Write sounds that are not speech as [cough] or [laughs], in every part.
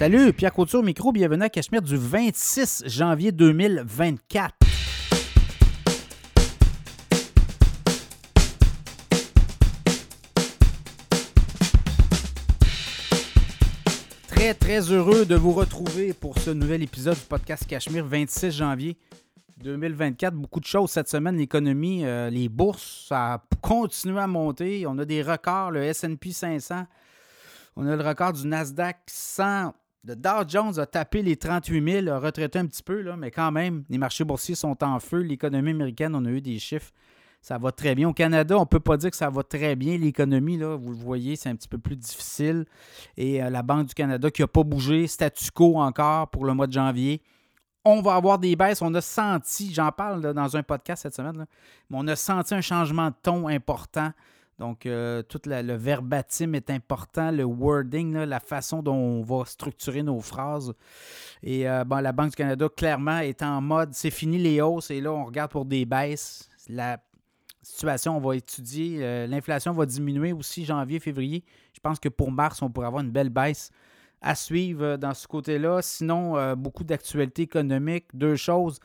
Salut, Pierre Couture, micro, bienvenue à Cachemire du 26 janvier 2024. Très, très heureux de vous retrouver pour ce nouvel épisode du podcast Cachemire, 26 janvier 2024. Beaucoup de choses cette semaine. L'économie, euh, les bourses, ça a continué à monter. On a des records, le SP 500. On a le record du Nasdaq 100. Le Dow Jones a tapé les 38 000, a retraité un petit peu, là, mais quand même, les marchés boursiers sont en feu. L'économie américaine, on a eu des chiffres. Ça va très bien. Au Canada, on ne peut pas dire que ça va très bien. L'économie, là, vous le voyez, c'est un petit peu plus difficile. Et euh, la Banque du Canada qui n'a pas bougé, statu quo encore pour le mois de janvier. On va avoir des baisses. On a senti, j'en parle dans un podcast cette semaine, mais on a senti un changement de ton important. Donc, euh, tout le verbatim est important, le wording, la façon dont on va structurer nos phrases. Et euh, bon, la Banque du Canada, clairement, est en mode c'est fini les hausses et là, on regarde pour des baisses. La situation, on va étudier. Euh, L'inflation va diminuer aussi janvier, février. Je pense que pour mars, on pourrait avoir une belle baisse à suivre dans ce côté-là. Sinon, beaucoup d'actualités économiques. Deux choses.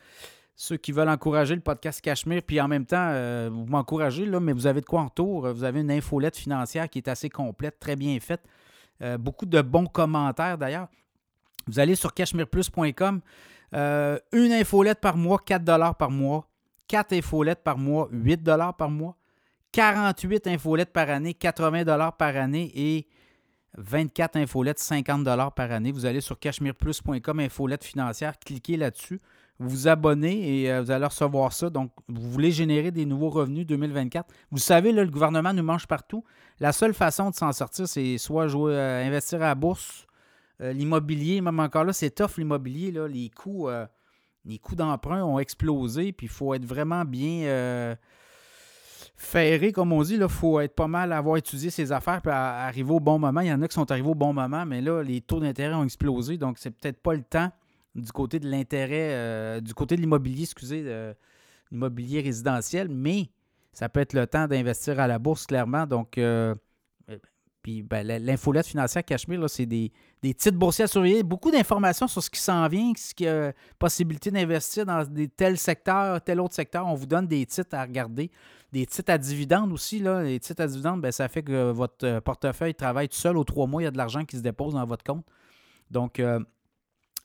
Ceux qui veulent encourager le podcast Cachemire, puis en même temps, euh, vous m'encouragez, mais vous avez de quoi en retour. Vous avez une infolette financière qui est assez complète, très bien faite. Euh, beaucoup de bons commentaires d'ailleurs. Vous allez sur cachemireplus.com. Euh, une infolette par mois, 4 par mois. 4 infolettes par mois, 8 par mois. 48 infolettes par année, 80 par année et 24 infolettes, 50 par année. Vous allez sur cachemireplus.com, infolette financière, cliquez là-dessus, vous vous abonnez et euh, vous allez recevoir ça. Donc, vous voulez générer des nouveaux revenus 2024. Vous savez, le gouvernement nous mange partout. La seule façon de s'en sortir, c'est soit jouer, euh, investir à la bourse, euh, l'immobilier, même encore là, c'est tough l'immobilier. là. Les coûts, coûts d'emprunt ont explosé, puis il faut être vraiment bien ferré, comme on dit. Il faut être pas mal, avoir étudié ses affaires, puis à- arriver au bon moment. Il y en a qui sont arrivés au bon moment, mais là, les taux d'intérêt ont explosé, donc c'est peut-être pas le temps du côté de l'intérêt, euh, du côté de l'immobilier, excusez, euh, l'immobilier résidentiel, mais ça peut être le temps d'investir à la bourse, clairement. Donc, euh, euh, puis ben, l'infolette financière Cachemire, là, c'est des, des titres boursiers à surveiller. Beaucoup d'informations sur ce qui s'en vient, ce qui a possibilité d'investir dans des tels secteurs, tel autre secteur. On vous donne des titres à regarder. Des titres à dividendes aussi. Là. Les titres à dividendes, ben, ça fait que votre euh, portefeuille travaille tout seul. Aux trois mois, il y a de l'argent qui se dépose dans votre compte. Donc, euh,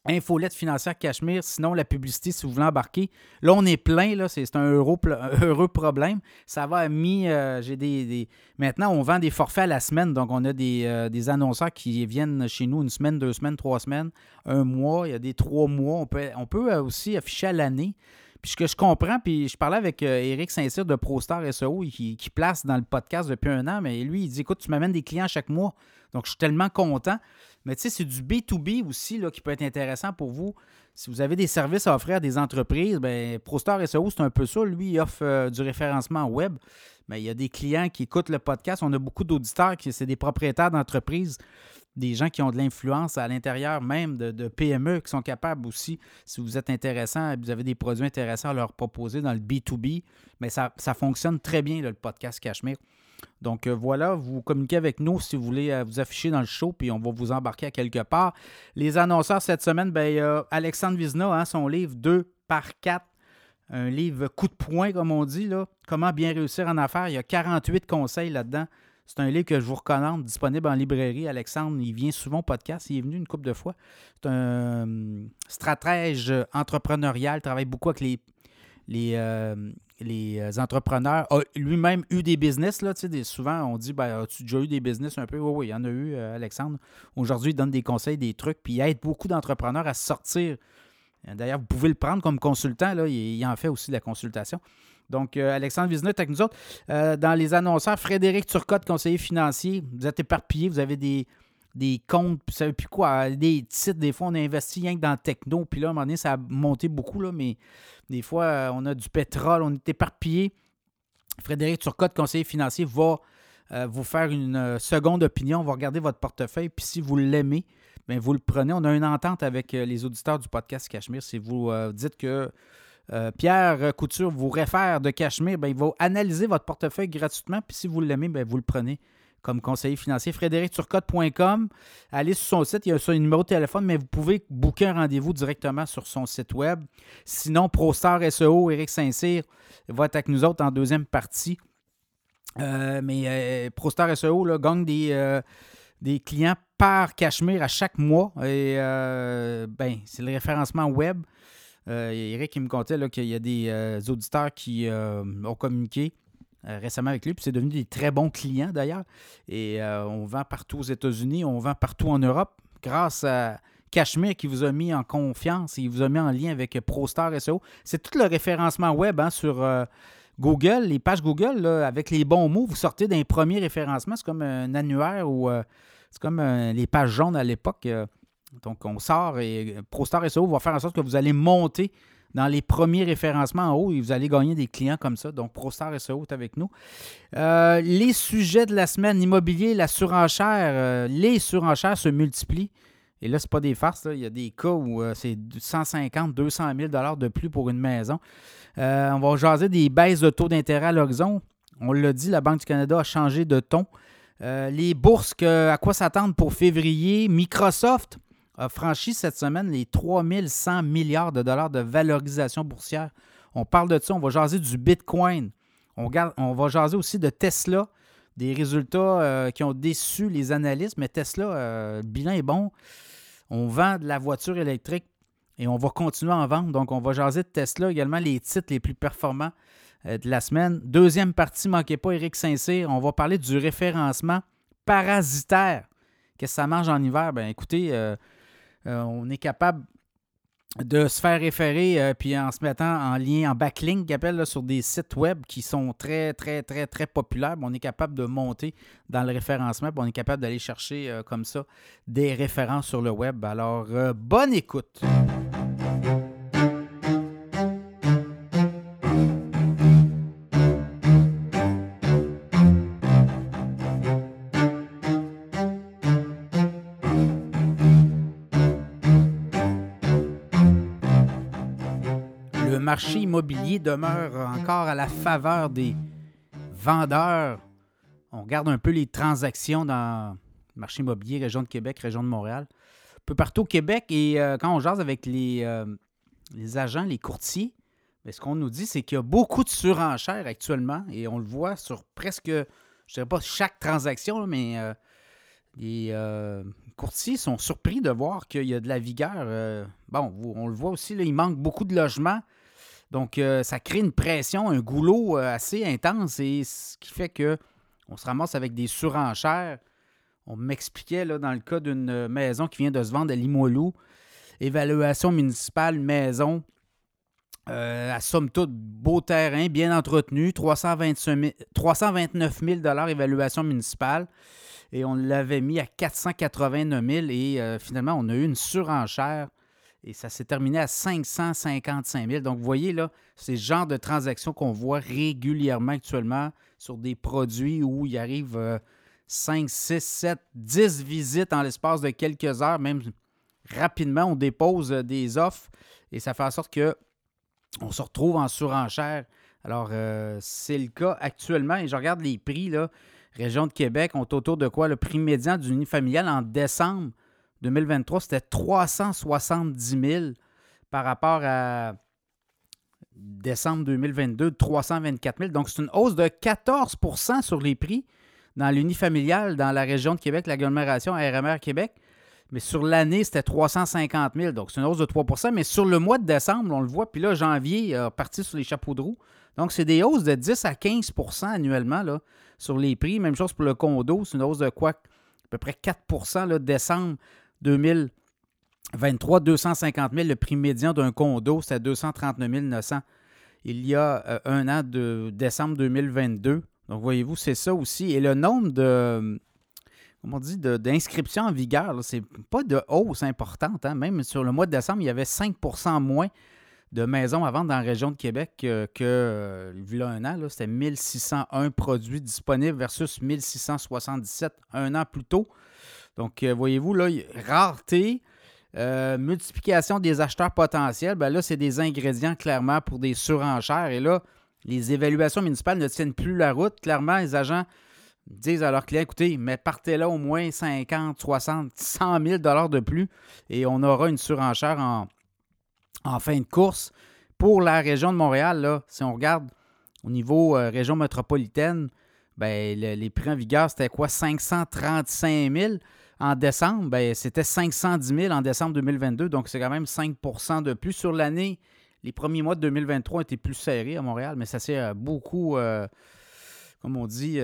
infolette financière Cachemire. Sinon, la publicité, si vous voulez embarquer. Là, on est plein. Là, c'est [laughs] un, heureux problème. Ça va à mi. euh, J'ai des, des- Maintenant, on vend des forfaits à la semaine. Donc, on a des, euh, des annonceurs qui viennent chez nous une semaine, deux semaines, trois semaines, un mois. Il y a des trois mois. On peut, on peut euh, aussi afficher à l'année. Puis ce que je comprends, puis je parlais avec Éric Saint-Cyr de ProStar SEO qui, qui place dans le podcast depuis un an, mais lui, il dit écoute, tu m'amènes des clients chaque mois. Donc, je suis tellement content. Mais tu sais, c'est du B2B aussi là, qui peut être intéressant pour vous. Si vous avez des services à offrir à des entreprises, ben, ProStar SEO, c'est un peu ça. Lui, il offre euh, du référencement web. Mais il y a des clients qui écoutent le podcast. On a beaucoup d'auditeurs qui c'est des propriétaires d'entreprises, des gens qui ont de l'influence à l'intérieur même de, PME qui sont capables aussi, si vous êtes intéressant, vous avez des produits intéressants à leur proposer dans le B2B, mais ça, ça fonctionne très bien, le podcast Cachemire. Donc euh, voilà, vous communiquez avec nous si vous voulez euh, vous afficher dans le show, puis on va vous embarquer à quelque part. Les annonceurs cette semaine, ben, Alexandre Vizna, hein, son livre 2 par 4, un livre coup de poing, comme on dit, là. Comment bien réussir en affaires. Il y a 48 conseils là-dedans. C'est un livre que je vous recommande, disponible en librairie. Alexandre, il vient souvent au podcast. Il est venu une couple de fois. C'est un euh, stratège entrepreneurial, travaille beaucoup avec les, les euh, entrepreneurs. A lui-même eu des business. Là, souvent, on dit ben, As-tu déjà eu des business un peu? Oui, oui, il y en a eu, euh, Alexandre. Aujourd'hui, il donne des conseils, des trucs, puis il aide beaucoup d'entrepreneurs à sortir. D'ailleurs, vous pouvez le prendre comme consultant. Là, il, en fait aussi de la consultation. Donc, euh, Alexandre Vizina est avec nous autres. Euh, dans les annonceurs, Frédéric Turcotte, conseiller financier. Vous êtes éparpillé, vous avez des, des comptes, puis vous savez plus quoi, des titres. Des fois, on a investi rien que dans le techno, puis là, à un moment donné, ça a monté beaucoup, mais des fois, euh, on a du pétrole, on est éparpillé. Frédéric Turcotte, conseiller financier, va euh, vous faire une euh, seconde opinion, va regarder votre portefeuille, puis si vous l'aimez, bien, vous le prenez. On a une entente avec les auditeurs du podcast Cachemire. Si vous dites que Pierre Couture vous réfère de Cachemire, bien, il va analyser votre portefeuille gratuitement, puis si vous l'aimez, bien, vous le prenez comme conseiller financier. FrédéricTurcotte.com. Allez sur son site, il y a un numéro de téléphone, mais vous pouvez booker un rendez-vous directement sur son site web. Sinon, ProStar SEO, Eric Saint-Cyr va être avec nous autres en deuxième partie. Euh, mais euh, ProStar SEO gagne des, euh, des clients par Cachemire à chaque mois. Et ben, c'est le référencement web. Eric il me contait qu'il y a des auditeurs qui ont communiqué récemment avec lui, puis c'est devenu des très bons clients d'ailleurs. Et on vend partout aux États-Unis, on vend partout en Europe grâce à Cachemire qui vous a mis en confiance il vous a mis en lien avec ProStar SEO. C'est tout le référencement web hein, sur Google, les pages Google, avec les bons mots, vous sortez d'un premier référencement. C'est comme un annuaire ou euh, c'est comme euh, les pages jaunes à l'époque. Euh. donc, on sort et ProStar SEO va faire en sorte que vous allez monter dans les premiers référencements en haut vous allez gagner des clients comme ça. Donc, ProStar SEO est avec nous. les sujets de la semaine, immobilier, la surenchère, les surenchères se multiplient. Et là, ce pas des farces. Il y a des cas où c'est 150, 200 000 de plus pour une maison. Euh, on va jaser des baisses de taux d'intérêt à l'horizon. On l'a dit, la Banque du Canada a changé de ton. Euh, les bourses, à quoi s'attendre pour février? Microsoft a franchi cette semaine les 3100 milliards de dollars de valorisation boursière. On parle de ça, on va jaser du Bitcoin. On, va jaser aussi de Tesla, des résultats euh, qui ont déçu les analystes, mais Tesla, le bilan est bon. On vend de la voiture électrique et on va continuer à en vendre. Donc, on va jaser de Tesla également, les titres les plus performants euh, de la semaine. Deuxième partie, manquez pas, Eric Saint-Cyr. On va parler du référencement parasitaire. Qu'est-ce que ça mange en hiver? Bien, écoutez, euh, euh, on est capable de se faire référer, puis en se mettant en lien, en backlink, appelle, sur des sites web qui sont très, très, très, très populaires. On est capable de monter dans le référencement, puis on est capable d'aller chercher comme ça des références sur le web. Alors, bonne écoute! Marché immobilier demeure encore à la faveur des vendeurs. On regarde un peu les transactions dans le marché immobilier, région de Québec, région de Montréal. Un peu partout au Québec. Et euh, quand on jase avec les, euh, les agents, les courtiers, mais ce qu'on nous dit, c'est qu'il y a beaucoup de surenchères actuellement. Et on le voit sur presque, je ne dirais pas chaque transaction, mais euh, les courtiers sont surpris de voir qu'il y a de la vigueur. bon, on le voit aussi, là, il manque beaucoup de logements. Donc, euh, ça crée une pression, un goulot euh, assez intense et ce qui fait que on se ramasse avec des surenchères. On m'expliquait dans le cas d'une maison qui vient de se vendre à Limoilou, évaluation municipale, maison, euh, à somme toute, beau terrain, bien entretenu, 329 000 évaluation municipale. Et on l'avait mis à 489 000 et finalement, on a eu une surenchère et ça s'est terminé à 555 000. Donc, vous voyez, là, c'est le genre de transactions qu'on voit régulièrement actuellement sur des produits où il arrive 5, 6, 7, 10 visites en l'espace de quelques heures, même rapidement, on dépose euh, des offres et ça fait en sorte que on se retrouve en surenchère. Alors, euh, c'est le cas actuellement et je regarde les prix, là. Région de Québec, on est autour de quoi? Le prix médian d'une unifamiliale en décembre 2023, c'était 370 000 par rapport à décembre 2022, 324 000. Donc, c'est une hausse de 14% sur les prix dans l'unifamilial dans la région de Québec, l'agglomération RMR Québec. Mais sur l'année, c'était 350 000. Donc, c'est une hausse de 3% Mais sur le mois de décembre, on le voit. Puis là, janvier, a parti sur les chapeaux de roue. Donc, c'est des hausses de 10 à 15% annuellement là, sur les prix. Même chose pour le condo. C'est une hausse de quoi? À peu près 4% là, décembre 2023, 250 000. Le prix médian d'un condo, c'était 239 900 il y a euh, un an de décembre 2022. Donc, voyez-vous, c'est ça aussi. Et le nombre de, comment d'inscriptions en vigueur, c'est pas de hausse importante. Hein. Même sur le mois de décembre, il y avait 5% moins de maisons à vendre dans la région de Québec que, que euh, il y a un an. C'était 1601 produits disponibles versus 1677 un an plus tôt. Donc, euh, voyez-vous, là, rareté, euh, multiplication des acheteurs potentiels, ben là, c'est des ingrédients clairement pour des surenchères. Et là, les évaluations municipales ne tiennent plus la route. Clairement, les agents disent à leurs clients, écoutez, mais partez là au moins 50, 60, 100 000 dollars de plus et on aura une surenchère en, fin de course. Pour la région de Montréal, là, si on regarde au niveau euh, région métropolitaine, ben, les prix en vigueur, c'était quoi? 535 000 en décembre? Ben, c'était 510 000 en décembre 2022. Donc, c'est quand même 5 de plus sur l'année. Les premiers mois de 2023 étaient plus serrés à Montréal, mais ça s'est euh, beaucoup, euh, comme on dit,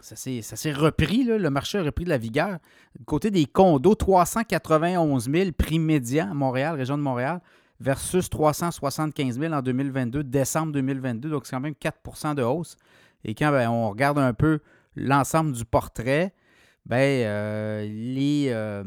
ça s'est repris. le marché a repris de la vigueur. Côté des condos, 391 000 prix médian à Montréal, région de Montréal versus 375 000 en 2022, décembre 2022. Donc, c'est quand même 4 de hausse. Et quand ben, on regarde un peu l'ensemble du portrait, ben, euh, les, euh,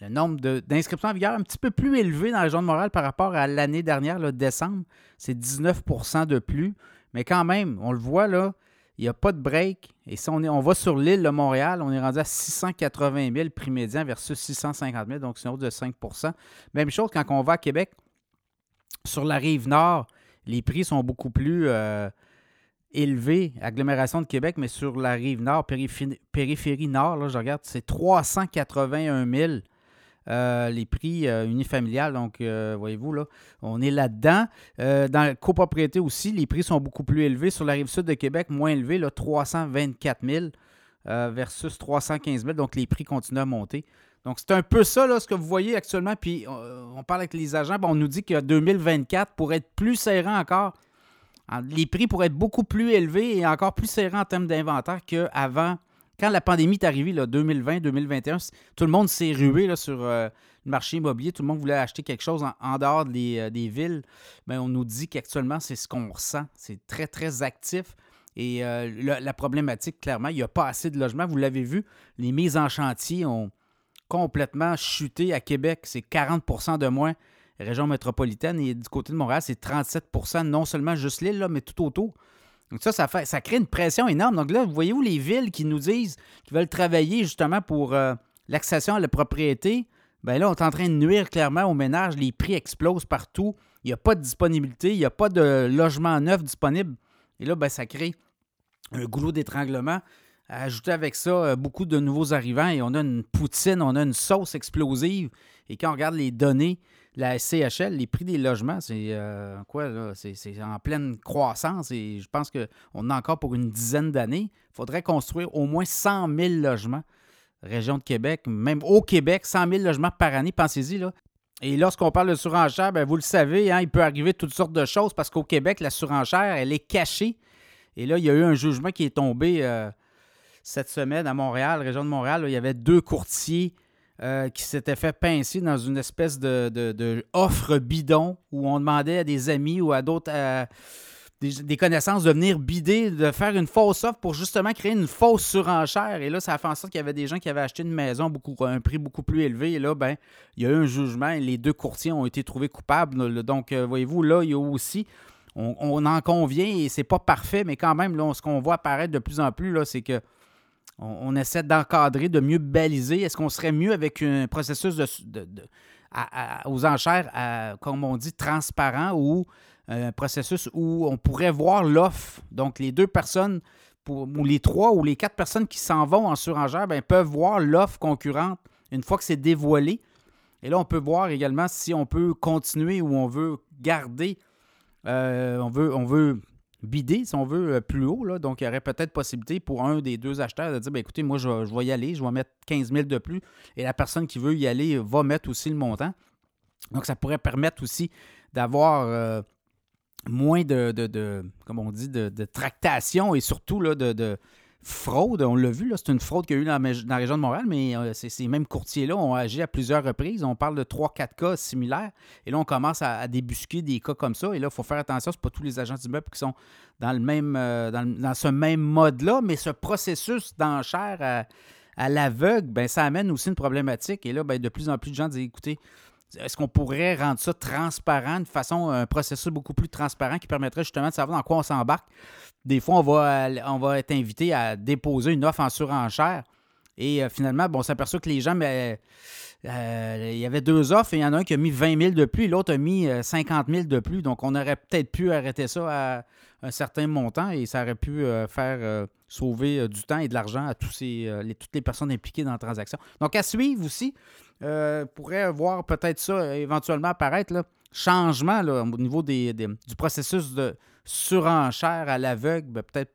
le nombre d'inscriptions en vigueur un petit peu plus élevé dans la région de Montréal par rapport à l'année dernière, le décembre. C'est 19% de plus. Mais quand même, on le voit là, il n'y a pas de break. Et si on, est, on va sur l'île de Montréal, on est rendu à 680 000 prix médian versus 650 000, donc c'est une hausse de 5 Même chose quand on va à Québec, sur la rive nord, les prix sont beaucoup plus euh, élevés, agglomération de Québec, mais sur la rive nord, périphérie, nord, là, je regarde, c'est 381 000 euh, les prix euh, unifamiliales. Donc, euh, voyez-vous, là, on est là-dedans. dans la copropriété aussi, les prix sont beaucoup plus élevés. Sur la rive sud de Québec, moins élevés, là, 324 000 versus 315 000. Donc, les prix continuent à monter. Donc, c'est un peu ça, là, ce que vous voyez actuellement. Puis, on parle avec les agents. on nous dit que 2024 pourrait être plus serrant encore. Les prix pourraient être beaucoup plus élevés et encore plus serrants en termes d'inventaire qu'avant quand la pandémie est arrivée, 2020-2021, tout le monde s'est rué sur euh, le marché immobilier. Tout le monde voulait acheter quelque chose en, dehors euh, des, villes. Mais ben, on nous dit qu'actuellement, c'est ce qu'on ressent. C'est très, très actif. Et euh, la, problématique, clairement, il n'y a pas assez de logements. Vous l'avez vu, les mises en chantier ont complètement chuté à Québec. C'est 40% de moins région métropolitaine. Et du côté de Montréal, c'est 37% non seulement juste l'île, mais tout autour. Donc ça, ça, crée une pression énorme. Donc là, voyez-vous les villes qui nous disent qu'ils veulent travailler justement pour euh, l'accession à la propriété? Bien là, on est en train de nuire clairement aux ménages. Les prix explosent partout. Il n'y a pas de disponibilité. Il n'y a pas de logement neuf disponible. Et là, bien, ça crée un goulot d'étranglement. Ajouter avec ça euh, beaucoup de nouveaux arrivants et on a une poutine, on a une sauce explosive. Et quand on regarde les données, la CHL, les prix des logements, c'est euh, quoi là? C'est en pleine croissance et je pense qu'on a encore pour une dizaine d'années. Il faudrait construire au moins 100 000 logements. Région de Québec, même au Québec, 100 000 logements par année, pensez-y. Là. Et lorsqu'on parle de surenchère, bien, vous le savez, hein, il peut arriver toutes sortes de choses parce qu'au Québec, la surenchère, elle est cachée. Et là, il y a eu un jugement qui est tombé euh, cette semaine à Montréal, région de Montréal. il y avait deux courtiers euh, qui s'était fait pincer dans une espèce de, offre bidon où on demandait à des amis ou à d'autres des, connaissances de venir bider, de faire une fausse offre pour justement créer une fausse surenchère. Et là, ça a fait en sorte qu'il y avait des gens qui avaient acheté une maison à un prix beaucoup plus élevé. Et là, ben, il y a eu un jugement et les deux courtiers ont été trouvés coupables. Donc, euh, voyez-vous, là, il y a aussi. On, en convient et c'est pas parfait, mais quand même, là, ce qu'on voit apparaître de plus en plus, là, c'est que on, essaie d'encadrer, de mieux baliser. Est-ce qu'on serait mieux avec un processus aux enchères, comme on dit, transparent ou un processus où on pourrait voir l'offre? Donc, les deux personnes, ou les trois ou les quatre personnes qui s'en vont en surenchère ben, peuvent voir l'offre concurrente une fois que c'est dévoilé. Et là, on peut voir également si on peut continuer ou on veut garder, euh, on veut bider, si on veut, euh, plus haut. Là. Donc, il y aurait peut-être possibilité pour un des deux acheteurs de dire ben, écoutez, moi, je, vais y aller, je vais mettre 15 000 de plus. Et la personne qui veut y aller va mettre aussi le montant. Donc, ça pourrait permettre aussi d'avoir euh, moins de, de, comme on dit, de, tractation et surtout de, fraude. On l'a vu, c'est une fraude qu'il y a eu dans la, région de Montréal, mais euh, ces mêmes courtiers-là ont agi à plusieurs reprises. On parle de 3-4 cas similaires. Et là, on commence à, débusquer des cas comme ça. Et là, il faut faire attention, ce pas tous les agents d'immeubles qui sont dans, le même, euh, dans, ce même mode-là, mais ce processus d'enchère à, l'aveugle, ben, ça amène aussi une problématique. Et là, ben, de plus en plus de gens disent écoutez, est-ce qu'on pourrait rendre ça transparent, de façon, un processus beaucoup plus transparent qui permettrait justement de savoir dans quoi on s'embarque? Des fois, on va, on va être invité à déposer une offre en surenchère. Et euh, finalement, bon, on s'aperçoit que les gens, mais, euh, il y avait deux offres et il y en a un qui a mis 20 000 de plus et l'autre a mis 50 000 de plus. Donc, on aurait peut-être pu arrêter ça à un certain montant et ça aurait pu faire sauver du temps et de l'argent à tous ces, toutes les personnes impliquées dans la transaction. Donc, à suivre aussi, pourrait voir peut-être ça éventuellement apparaître. Changement au niveau des, du processus de surenchère à l'aveugle, ben, peut-être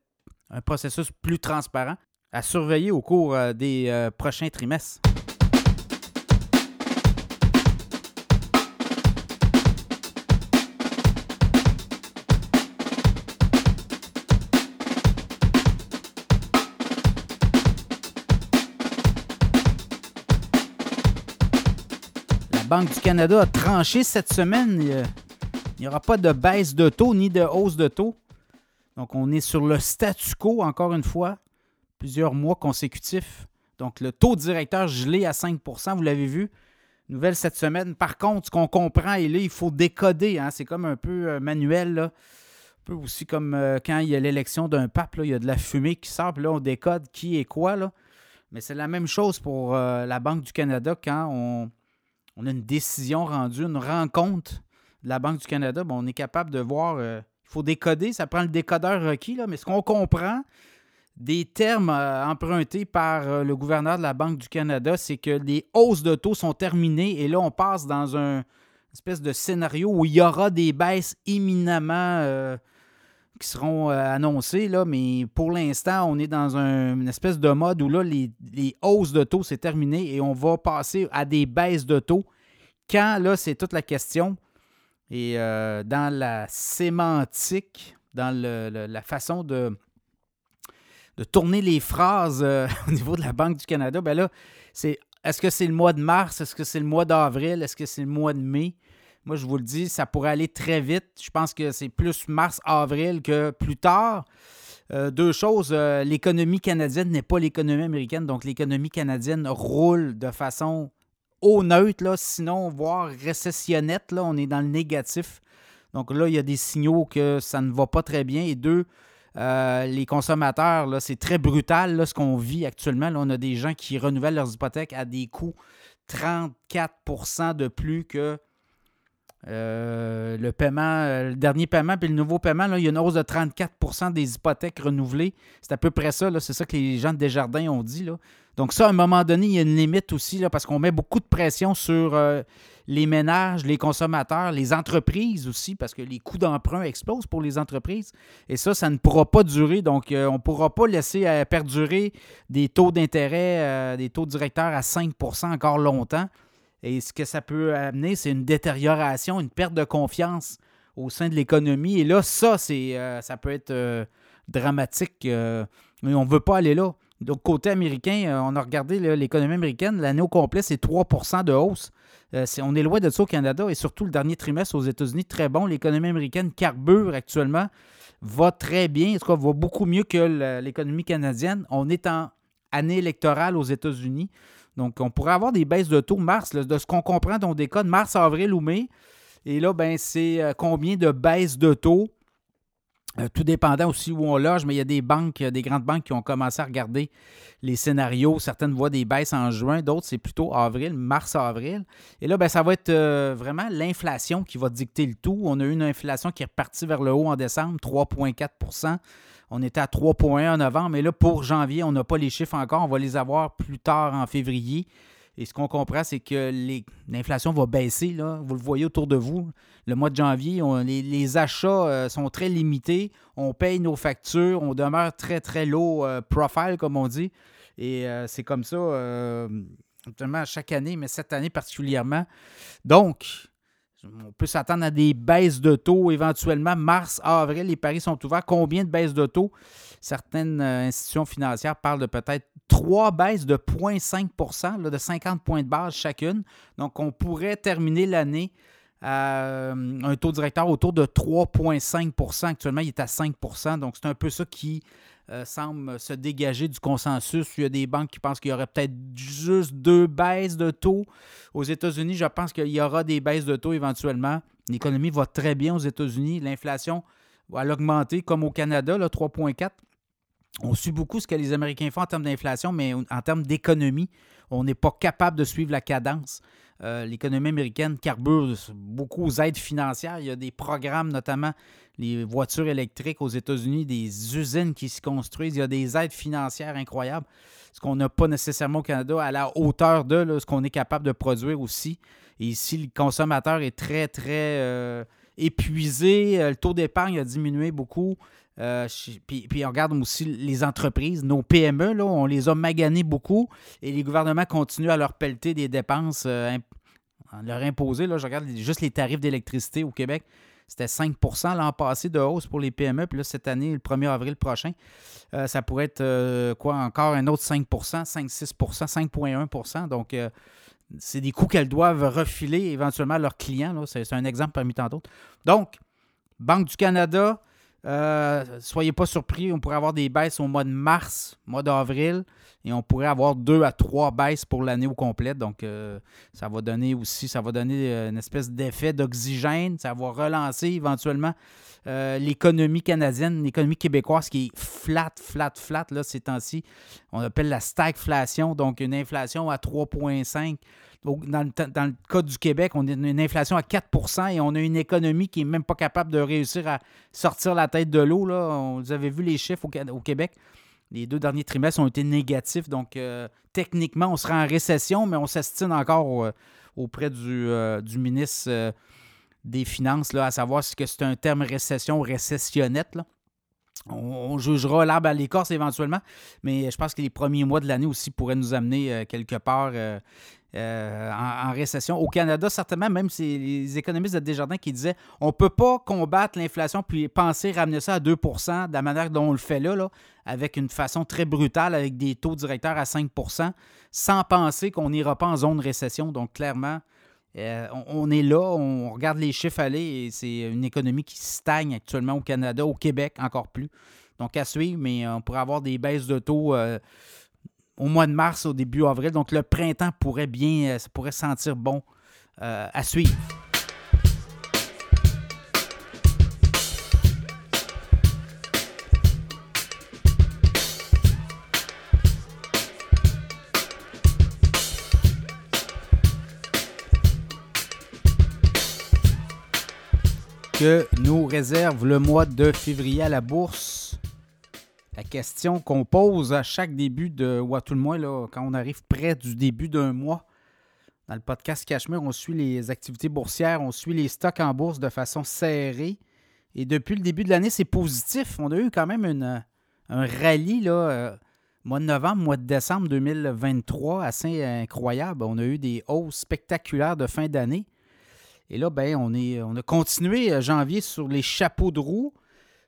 un processus plus transparent à surveiller au cours euh, des euh, prochains trimestres. Banque du Canada a tranché cette semaine. Il n'y aura pas de baisse de taux ni de hausse de taux. Donc, on est sur le statu quo, encore une fois, plusieurs mois consécutifs. Donc, le taux directeur gelé à 5% vous l'avez vu. Nouvelle cette semaine. Par contre, ce qu'on comprend, il faut décoder. Hein. c'est comme un peu euh, manuel. Un peu aussi comme euh, quand il y a l'élection d'un pape, il y a de la fumée qui sort, là, on décode qui est quoi. Mais c'est la même chose pour euh, la Banque du Canada quand on, on a une décision rendue, une rencontre de la Banque du Canada, on est capable de voir, euh, il faut décoder, ça prend le décodeur requis, mais ce qu'on comprend des termes euh, empruntés par euh, le gouverneur de la Banque du Canada, c'est que les hausses de taux sont terminées et là, on passe dans un espèce de scénario où il y aura des baisses imminemment qui seront annoncées, là, mais pour l'instant, on est dans une espèce de mode où là, les, hausses de taux, c'est terminé et on va passer à des baisses de taux. Quand, là, c'est toute la question. Et euh, dans la sémantique, dans la façon de, de tourner les phrases euh, [laughs] au niveau de la Banque du Canada, ben là, c'est est-ce que c'est le mois de mars? Est-ce que c'est le mois d'avril? Est-ce que c'est le mois de mai? Moi, je vous le dis, ça pourrait aller très vite. Je pense que c'est plus mars-avril que plus tard. Euh, deux choses, l'économie canadienne n'est pas l'économie américaine, donc l'économie canadienne roule de façon au neutre, là, sinon, voire récessionnette, là, on est dans le négatif. Donc là, il y a des signaux que ça ne va pas très bien. Et deux, euh, les consommateurs, c'est très brutal là, ce qu'on vit actuellement. Là, on a des gens qui renouvellent leurs hypothèques à des coûts 34% de plus que euh, le paiement, euh, le dernier paiement puis le nouveau paiement. Il y a une hausse de 34% des hypothèques renouvelées. C'est à peu près ça. C'est ça que les gens de Desjardins ont dit. Donc ça, à un moment donné, il y a une limite aussi parce qu'on met beaucoup de pression sur euh, les ménages, les consommateurs, les entreprises aussi, parce que les coûts d'emprunt explosent pour les entreprises. Et ça, ça ne pourra pas durer. Donc, on ne pourra pas laisser perdurer des taux d'intérêt, des taux directeurs à 5% encore longtemps. Et ce que ça peut amener, c'est une détérioration, une perte de confiance au sein de l'économie. Et là, ça, c'est, ça peut être dramatique. mais on ne veut pas aller là. Donc, côté américain, euh, on a regardé l'économie américaine, l'année au complet, c'est 3% de hausse. Euh, on est loin de ça au Canada et surtout le dernier trimestre aux États-Unis, très bon. L'économie américaine carbure actuellement, va très bien, en tout cas, va beaucoup mieux que l'économie canadienne. On est en année électorale aux États-Unis. Donc, on pourrait avoir des baisses de taux mars, de ce qu'on comprend dans des cas de mars, avril ou mai. Et là, ben, c'est euh, combien de baisses de taux? Euh, tout dépendant aussi où on loge, mais il y a des banques, des grandes banques qui ont commencé à regarder les scénarios. Certaines voient des baisses en juin, d'autres c'est plutôt avril, mars-avril. Et là, ben, ça va être euh, vraiment l'inflation qui va dicter le tout. On a eu une inflation qui est repartie vers le haut en décembre, 3,4 On était à 3,1 en novembre, mais là, pour janvier, on n'a pas les chiffres encore. On va les avoir plus tard en février. Et ce qu'on comprend, c'est que l'inflation va baisser. Vous le voyez autour de vous. Le mois de janvier, les, achats euh, sont très limités. On paye nos factures. On demeure très, très low euh, profile, comme on dit. Et euh, c'est comme ça, chaque année, mais cette année particulièrement. Donc, on peut s'attendre à des baisses de taux éventuellement. Mars, avril, les paris sont ouverts. Combien de baisses de taux? Certaines institutions financières parlent de peut-être trois baisses de 0,5% de 50 points de base chacune. Donc, on pourrait terminer l'année à euh, un taux directeur autour de 3,5% Actuellement, il est à 5% Donc, c'est un peu ça qui euh, semble se dégager du consensus. Il y a des banques qui pensent qu'il y aurait peut-être juste deux baisses de taux. Aux États-Unis, je pense qu'il y aura des baisses de taux éventuellement. L'économie va très bien aux États-Unis. L'inflation va augmenter comme au Canada, 3,4 On suit beaucoup ce que les Américains font en termes d'inflation, mais en termes d'économie, on n'est pas capable de suivre la cadence. Euh, l'économie américaine carbure beaucoup aux aides financières. Il y a des programmes, notamment les voitures électriques aux États-Unis, des usines qui se construisent. Il y a des aides financières incroyables, ce qu'on n'a pas nécessairement au Canada à la hauteur de ce qu'on est capable de produire aussi. Ici, le consommateur est très, très euh, épuisé. Euh, le taux d'épargne a diminué beaucoup. Euh, puis, on regarde aussi les entreprises, nos PME, là, on les a maganés beaucoup et les gouvernements continuent à leur pelleter des dépenses, à leur imposer. Là, je regarde juste les tarifs d'électricité au Québec. C'était 5% l'an passé de hausse pour les PME. Puis là, cette année, le 1er avril prochain, ça pourrait être quoi encore un autre 5% 5-6% 5,1% Donc, c'est des coûts qu'elles doivent refiler éventuellement à leurs clients. C'est un exemple parmi tant d'autres. Donc, Banque du Canada, euh, soyez pas surpris, on pourrait avoir des baisses au mois de mars, mois d'avril, et on pourrait avoir deux à trois baisses pour l'année au complet. Donc, euh, ça va donner aussi, ça va donner euh, une espèce d'effet d'oxygène. Ça va relancer éventuellement l'économie canadienne, l'économie québécoise qui est flat, flat, flat là, ces temps-ci. On appelle la stagflation, donc une inflation à 3,5 dans le, cas du Québec, on a une inflation à 4% et on a une économie qui n'est même pas capable de réussir à sortir la tête de l'eau. Vous avez vu les chiffres au, Québec? Les deux derniers trimestres ont été négatifs. Donc, euh, techniquement, on sera en récession, mais on s'estime encore auprès du, euh, ministre euh, des Finances, là, à savoir si c'est un terme récession ou récessionnette. On, jugera l'arbre à l'écorce éventuellement, mais je pense que les premiers mois de l'année aussi pourraient nous amener quelque part euh, en, récession. Au Canada, certainement, même c'est les économistes de Desjardins qui disaient on ne peut pas combattre l'inflation puis penser ramener ça à 2% de la manière dont on le fait là, avec une façon très brutale, avec des taux directeurs à 5% sans penser qu'on n'ira pas en zone récession. Donc, clairement, euh, on, est là, on regarde les chiffres aller et c'est une économie qui stagne actuellement au Canada, au Québec encore plus. Donc, à suivre, mais on pourrait avoir des baisses de taux. Euh, au mois de mars, au début avril. Donc le printemps pourrait bien, euh, ça pourrait sentir bon euh, à suivre. Que nous réserve le mois de février à la bourse la question qu'on pose à chaque début de, ou à tout le moins, quand on arrive près du début d'un mois, dans le podcast Cachemire, on suit les activités boursières, on suit les stocks en bourse de façon serrée. Et depuis le début de l'année, c'est positif. On a eu quand même un rallye, là, euh, mois de novembre, mois de décembre 2023, assez incroyable. On a eu des hausses spectaculaires de fin d'année. Et là, ben, on, est, on a continué euh, janvier sur les chapeaux de roue.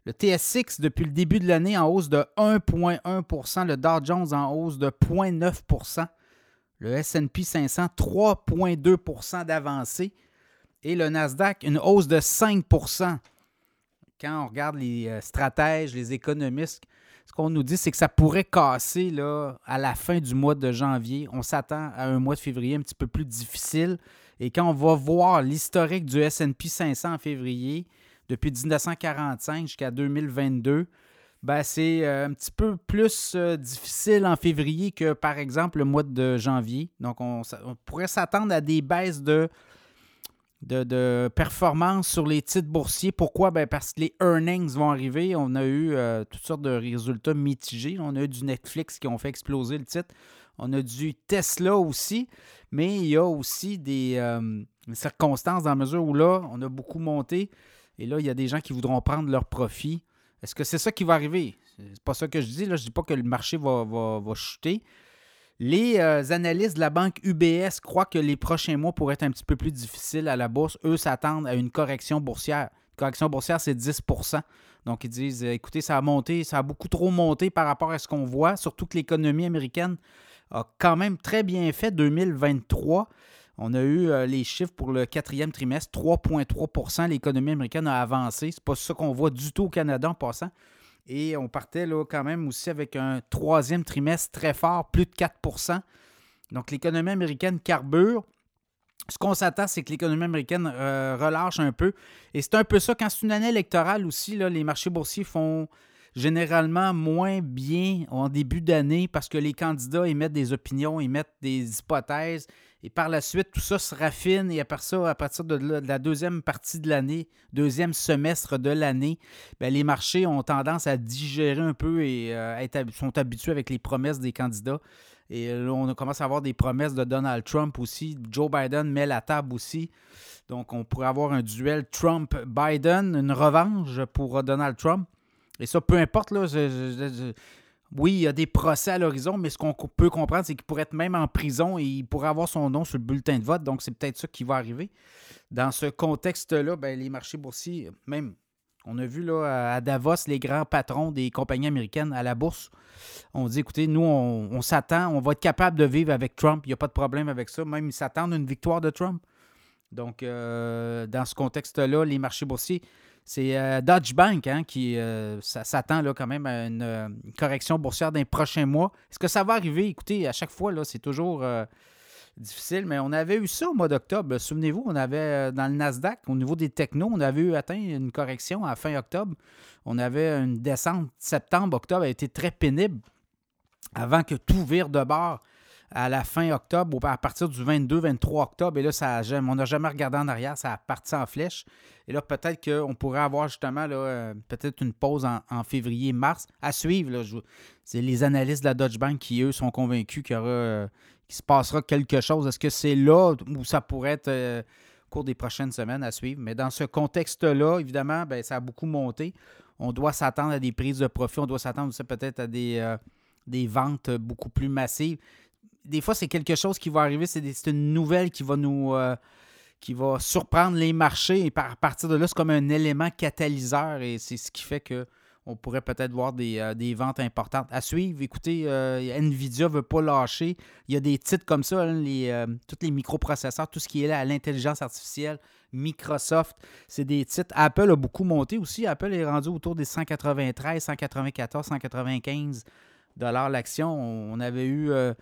Le TSX, depuis le début de l'année, en hausse de 1,1% Le Dow Jones en hausse de 0,9% Le SP 500, 3,2% d'avancée. Et le Nasdaq, une hausse de 5% Quand on regarde les euh, stratèges, les économistes, ce qu'on nous dit, c'est que ça pourrait casser là, à la fin du mois de janvier. On s'attend à un mois de février un petit peu plus difficile. Et quand on va voir l'historique du SP 500 en février, depuis 1945 jusqu'à 2022, ben, c'est euh, un petit peu plus euh, difficile en février que, par exemple, le mois de janvier. Donc, on, pourrait s'attendre à des baisses de, de, performance sur les titres boursiers. Pourquoi? Ben, parce que les earnings vont arriver. On a eu euh, toutes sortes de résultats mitigés. On a eu du Netflix qui ont fait exploser le titre. On a du Tesla aussi. Mais il y a aussi des circonstances dans la mesure où là, on a beaucoup monté. Et là, il y a des gens qui voudront prendre leur profit. Est-ce que c'est ça qui va arriver? C'est pas ça que je dis. Là. Je ne dis pas que le marché va, chuter. Les euh, analystes de la banque UBS croient que les prochains mois pourraient être un petit peu plus difficiles à la bourse. Eux s'attendent à une correction boursière. Une correction boursière, c'est 10% Donc, ils disent écoutez, ça a monté, ça a beaucoup trop monté par rapport à ce qu'on voit, surtout que l'économie américaine a quand même très bien fait 2023. On a eu euh, les chiffres pour le quatrième trimestre, 3,3% L'économie américaine a avancé. C'est pas ça qu'on voit du tout au Canada en passant. Et on partait là, quand même aussi avec un troisième trimestre très fort, plus de 4% Donc l'économie américaine carbure. Ce qu'on s'attend, c'est que l'économie américaine euh, relâche un peu. Et c'est un peu ça quand c'est une année électorale aussi, là, les marchés boursiers font généralement moins bien en début d'année parce que les candidats émettent des opinions, émettent des hypothèses. Et par la suite, tout ça se raffine et à partir de la deuxième partie de l'année, deuxième semestre de l'année, ben, les marchés ont tendance à digérer un peu et euh, sont habitués avec les promesses des candidats. Et là, on commence à avoir des promesses de Donald Trump aussi. Joe Biden met la table aussi. Donc, on pourrait avoir un duel Trump-Biden, une revanche pour Donald Trump. Et ça, peu importe, là, oui, il y a des procès à l'horizon, mais ce qu'on peut comprendre, c'est qu'il pourrait être même en prison et il pourrait avoir son nom sur le bulletin de vote. Donc, c'est peut-être ça qui va arriver. Dans ce contexte-là, ben, les marchés boursiers, même, on a vu là, à Davos les grands patrons des compagnies américaines à la bourse. On dit, écoutez, nous, on, s'attend, on va être capable de vivre avec Trump. Il n'y a pas de problème avec ça. Même, ils s'attendent à une victoire de Trump. Donc, euh, dans ce contexte-là, les marchés boursiers, c'est euh, Dodge Bank hein, qui euh, s'attend quand même à une, correction boursière dans les prochains mois. Est-ce que ça va arriver? Écoutez, à chaque fois, c'est toujours difficile, mais on avait eu ça au mois d'octobre. Souvenez-vous, on avait dans le Nasdaq, au niveau des technos, on avait atteint une correction à fin octobre. On avait une descente septembre, octobre a été très pénible avant que tout vire de bord à la fin octobre à partir du 22-23 octobre. Et là, ça on n'a jamais regardé en arrière, ça a parti en flèche. Et là, peut-être qu'on pourrait avoir justement euh, peut-être une pause en, février-mars à suivre. C'est les analystes de la Dodge Bank qui, eux, sont convaincus qu'il euh, se passera quelque chose. Est-ce que c'est là où ça pourrait être euh, au cours des prochaines semaines à suivre? Mais dans ce contexte-là, évidemment, ben, ça a beaucoup monté. On doit s'attendre à des prises de profit, on doit s'attendre aussi peut-être à des, des ventes beaucoup plus massives des fois, c'est quelque chose qui va arriver, c'est une nouvelle qui va nous. Euh, qui va surprendre les marchés et à partir de là, c'est comme un élément catalyseur et c'est ce qui fait que on pourrait peut-être voir des, euh, ventes importantes. À suivre, écoutez, euh, Nvidia ne veut pas lâcher. Il y a des titres comme ça, hein, les, tous les microprocesseurs, tout ce qui est là à l'intelligence artificielle, Microsoft, c'est des titres. Apple a beaucoup monté aussi. Apple est rendu autour des 193, 194, 195 dollars l'action. On avait eu euh,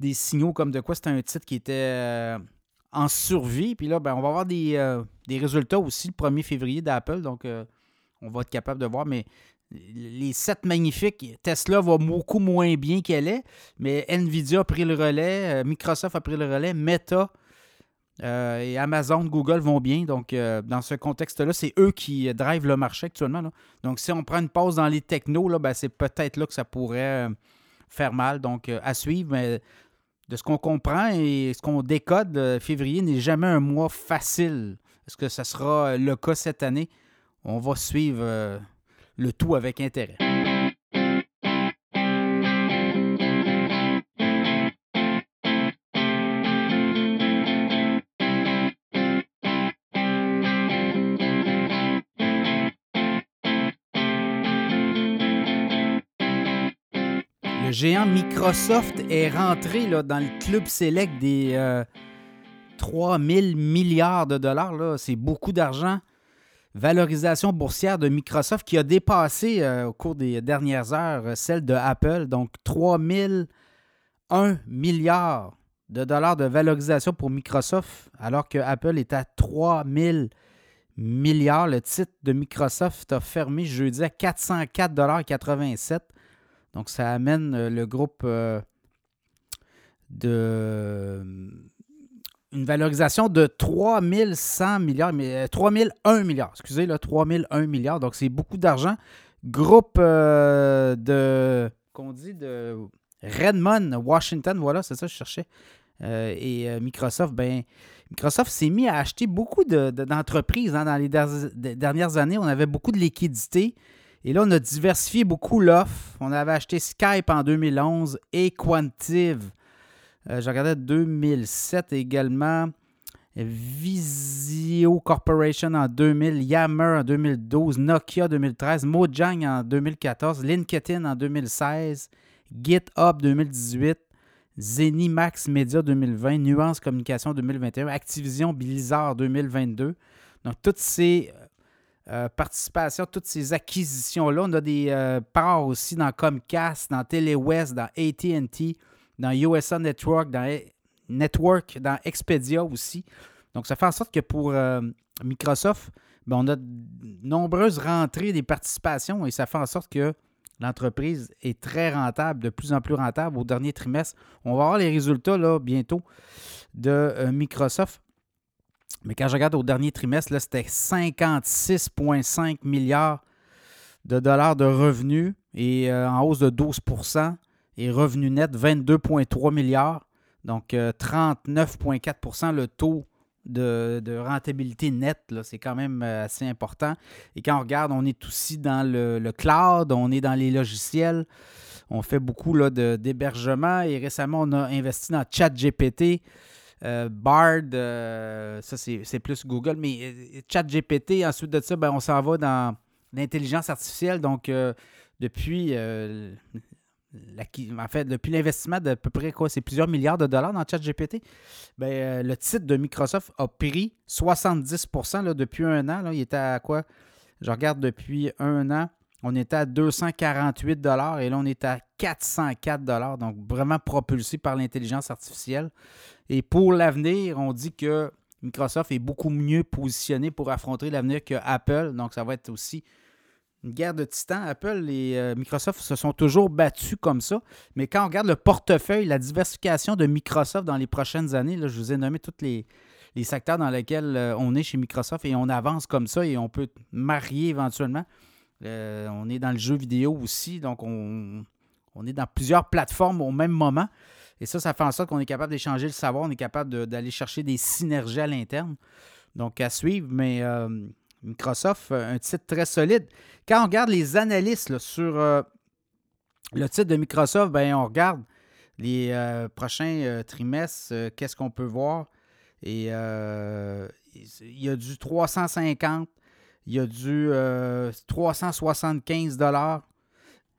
des signaux comme de quoi c'était un titre qui était euh, en survie. Puis là, ben, on va avoir des, euh, des, résultats aussi le 1er février d'Apple. Donc, on va être capable de voir. Mais les 7 magnifiques, Tesla va beaucoup moins bien qu'elle est. Mais Nvidia a pris le relais, Microsoft a pris le relais, Meta. Et Amazon, Google vont bien. Donc, dans ce contexte-là, c'est eux qui drivent le marché actuellement. Donc, si on prend une pause dans les technos, ben, c'est peut-être là que ça pourrait faire mal. Donc, à suivre. Mais de ce qu'on comprend et ce qu'on décode, février n'est jamais un mois facile. Est-ce que ça sera le cas cette année? On va suivre le tout avec intérêt. Le géant Microsoft est rentré dans le club select des 3 000 milliards de dollars. C'est beaucoup d'argent. Valorisation boursière de Microsoft qui a dépassé euh, au cours des dernières heures euh, celle de Apple. Donc 3 001 milliards de dollars de valorisation pour Microsoft, alors que Apple est à 3 000 milliards. Le titre de Microsoft a fermé jeudi à 404,87 donc, ça amène euh, le groupe euh, de une valorisation de 3100 milliards, mais 3001 euh, milliards, excusez, là, 3001 milliards. Donc, c'est beaucoup d'argent. Groupe de, qu'on dit, de Redmond, Washington, voilà, c'est ça que je cherchais. et Microsoft, ben, Microsoft s'est mis à acheter beaucoup d'entreprises hein, dans les dernières années. On avait beaucoup de liquidités. Et là, on a diversifié beaucoup l'offre. On avait acheté Skype en 2011 et Quantive. Euh, je regardais 2007 également. Visio Corporation en 2000, Yammer en 2012, Nokia 2013, Mojang en 2014, LinkedIn en 2016, GitHub 2018, Zenimax Media 2020, Nuance Communication 2021, Activision Blizzard 2022. Donc, toutes ces euh, participation, toutes ces acquisitions-là. On a des euh, parts aussi dans Comcast, dans TeleWest, dans ATT, dans USA Network, dans Network, dans Expedia aussi. Donc, ça fait en sorte que pour euh, Microsoft, ben, on a de nombreuses rentrées des participations et ça fait en sorte que L'entreprise est très rentable, de plus en plus rentable au dernier trimestre. On va voir les résultats là, bientôt de Microsoft. Mais quand je regarde au dernier trimestre, c'était 56,5 milliards de dollars de revenus et euh, en hausse de 12% et revenus net 22,3 milliards. Donc 39,4% le taux de, rentabilité nette, c'est quand même euh, assez important. Et quand on regarde, on est aussi dans le, cloud, on est dans les logiciels, on fait beaucoup d'hébergement et récemment, on a investi dans ChatGPT. Euh, Bard, euh, ça c'est plus Google, mais ChatGPT, ensuite de ça, ben, on s'en va dans l'intelligence artificielle. Donc, depuis l'investissement de peu près quoi, c'est plusieurs milliards de dollars dans ChatGPT, ben, euh, le titre de Microsoft a pris 70% depuis un an. Là, il était à quoi? Je regarde depuis un an, on était à 248 dollars et là, on est à 404 dollars. Donc, vraiment propulsé par l'intelligence artificielle. Et pour l'avenir, on dit que Microsoft est beaucoup mieux positionné pour affronter l'avenir que Apple. Donc, ça va être aussi une guerre de titans. Apple et euh, Microsoft se sont toujours battus comme ça. Mais quand on regarde le portefeuille, la diversification de Microsoft dans les prochaines années, là, je vous ai nommé tous les, secteurs dans lesquels euh, on est chez Microsoft et on avance comme ça et on peut marier éventuellement. Euh, on est dans le jeu vidéo aussi, donc on, est dans plusieurs plateformes au même moment. Et ça, ça fait en sorte qu'on est capable d'échanger le savoir, on est capable d'aller chercher des synergies à l'interne. Donc à suivre, mais Microsoft, euh, un titre très solide. Quand on regarde les analystes sur euh, le titre de Microsoft, ben, on regarde les euh, prochains trimestres, qu'est-ce qu'on peut voir. Et il y a du 350, il y a du 375 dollars.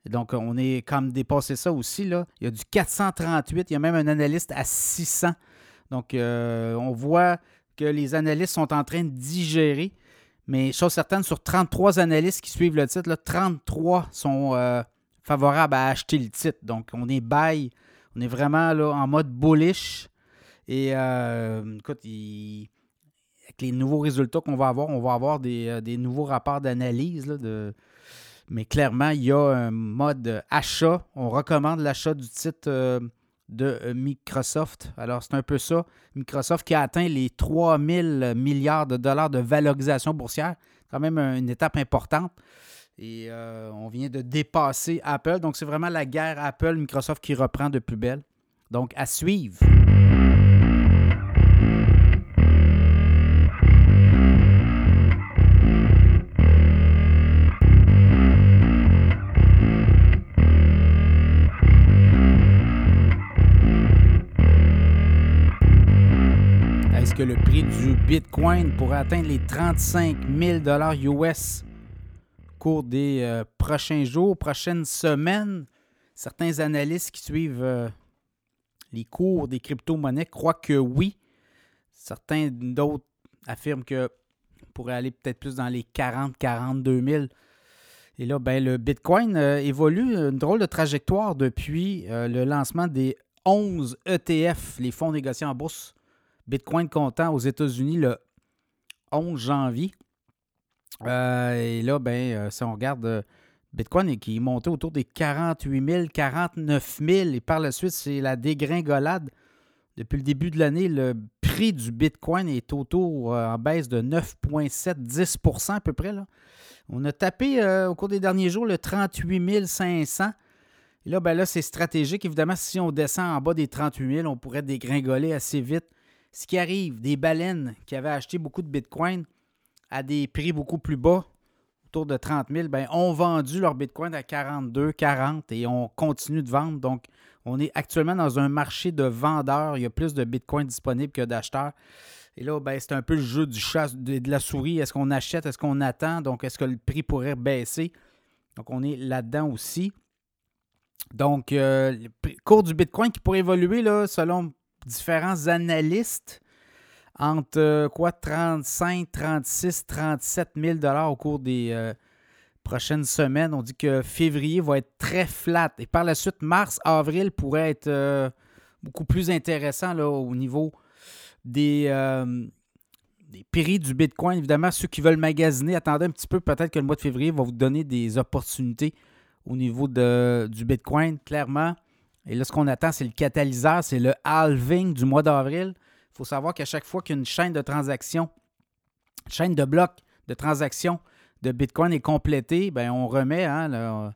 Donc, on est comme dépassé ça aussi. Là. Il y a du 438, il y a même un analyste à 600. Donc, on voit que les analystes sont en train de digérer mais chose certaine, sur 33 analystes qui suivent le titre, 33 sont euh, favorables à acheter le titre. Donc, on est buy, on est vraiment là, en mode bullish. Et euh, écoute, avec les nouveaux résultats qu'on va avoir, on va avoir des, euh, nouveaux rapports d'analyse. Mais clairement, il y a un mode achat. On recommande l'achat du titre de euh, Microsoft. Alors, c'est un peu ça. Microsoft qui a atteint les 3 000 milliards de dollars de valorisation boursière. Quand même une étape importante. Et euh, on vient de dépasser Apple. Donc, c'est vraiment la guerre Apple-Microsoft qui reprend de plus belle. Donc, à suivre. Le prix du Bitcoin pourrait atteindre les 35 000 US au cours des euh, prochains jours, prochaines semaines. Certains analystes qui suivent euh, les cours des crypto-monnaies croient que oui. Certains d'autres affirment que pourrait aller peut-être plus dans les 40-42 000. Et là, ben, le Bitcoin euh, évolue une drôle de trajectoire depuis le lancement des 11 ETF, les fonds négociés en bourse Bitcoin comptant aux États-Unis le 11 janvier. Euh, et là, ben, euh, si on regarde euh, Bitcoin qui est monté autour des 48 000, 49 000, et par la suite, c'est la dégringolade. Depuis le début de l'année, le prix du Bitcoin est autour en baisse de 9,7, 10 à peu près. Là. On a tapé au cours des derniers jours le 38 500. Et là, ben là, c'est stratégique. Évidemment, si on descend en bas des 38 000, on pourrait dégringoler assez vite ce qui arrive, des baleines qui avaient acheté beaucoup de Bitcoin à des prix beaucoup plus bas, autour de 30 000, ben, ont vendu leur Bitcoin à 42, 40 et on continue de vendre. Donc, on est actuellement dans un marché de vendeurs. Il y a plus de Bitcoin disponibles que d'acheteurs. Et là, ben, c'est un peu le jeu du chat, de, la souris. Est-ce qu'on achète? Est-ce qu'on attend? Donc, est-ce que le prix pourrait baisser? Donc, on est là-dedans aussi. Donc, euh, le cours du Bitcoin qui pourrait évoluer, là, selon différents analystes entre euh, quoi 35, 36, 37 000 dollars au cours des euh, prochaines semaines. On dit que février va être très flat et par la suite mars, avril pourrait être euh, beaucoup plus intéressant là, au niveau des, des du Bitcoin. Évidemment, ceux qui veulent magasiner, attendez un petit peu. Peut-être que le mois de février va vous donner des opportunités au niveau de, du Bitcoin, clairement. Et là, ce qu'on attend, c'est le catalyseur, c'est le halving du mois d'avril. Il faut savoir qu'à chaque fois qu'une chaîne de transactions, chaîne de blocs de transactions de Bitcoin est complétée, bien, on remet, hein,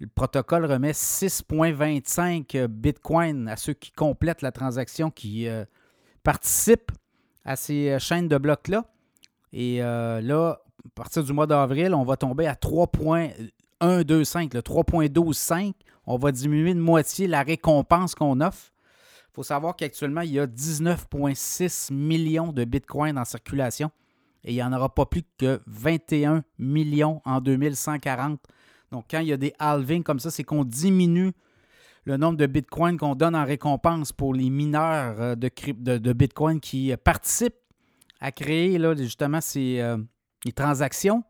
le, protocole remet 6,25 Bitcoin à ceux qui complètent la transaction, qui euh, participent à ces euh, chaînes de blocs-là. Et euh, là, à partir du mois d'avril, on va tomber à 3.125, le 3.125. On va diminuer de moitié la récompense qu'on offre. Il faut savoir qu'actuellement, il y a 19,6 millions de bitcoins en circulation et il n'y en aura pas plus que 21 millions en 2140. Donc, quand il y a des halvings comme ça, c'est qu'on diminue le nombre de bitcoins qu'on donne en récompense pour les mineurs euh, de, de, bitcoin qui participent à créer là, justement ces, euh, transactions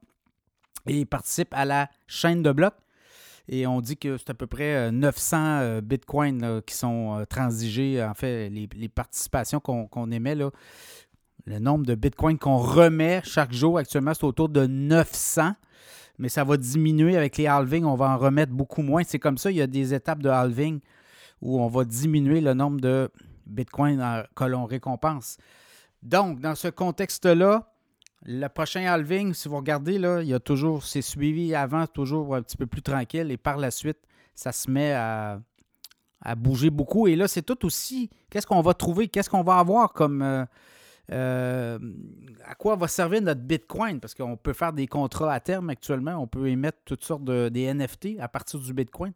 et participent à la chaîne de blocs. Et on dit que c'est à peu près 900 euh, bitcoins qui sont transigés, en fait, les, participations qu'on émet. Le nombre de bitcoins qu'on remet chaque jour, actuellement, c'est autour de 900. Mais ça va diminuer avec les halvings. On va en remettre beaucoup moins. C'est comme ça, il y a des étapes de halving où on va diminuer le nombre de bitcoins que l'on récompense. Donc, dans ce contexte-là, le prochain halving, si vous regardez, là, il y a toujours, c'est suivi avant, toujours un petit peu plus tranquille, et par la suite, ça se met à, bouger beaucoup. Et là, c'est tout aussi, qu'est-ce qu'on va trouver, qu'est-ce qu'on va avoir comme, euh, euh, à quoi va servir notre Bitcoin? Parce qu'on peut faire des contrats à terme actuellement, on peut émettre toutes sortes de des NFT à partir du Bitcoin,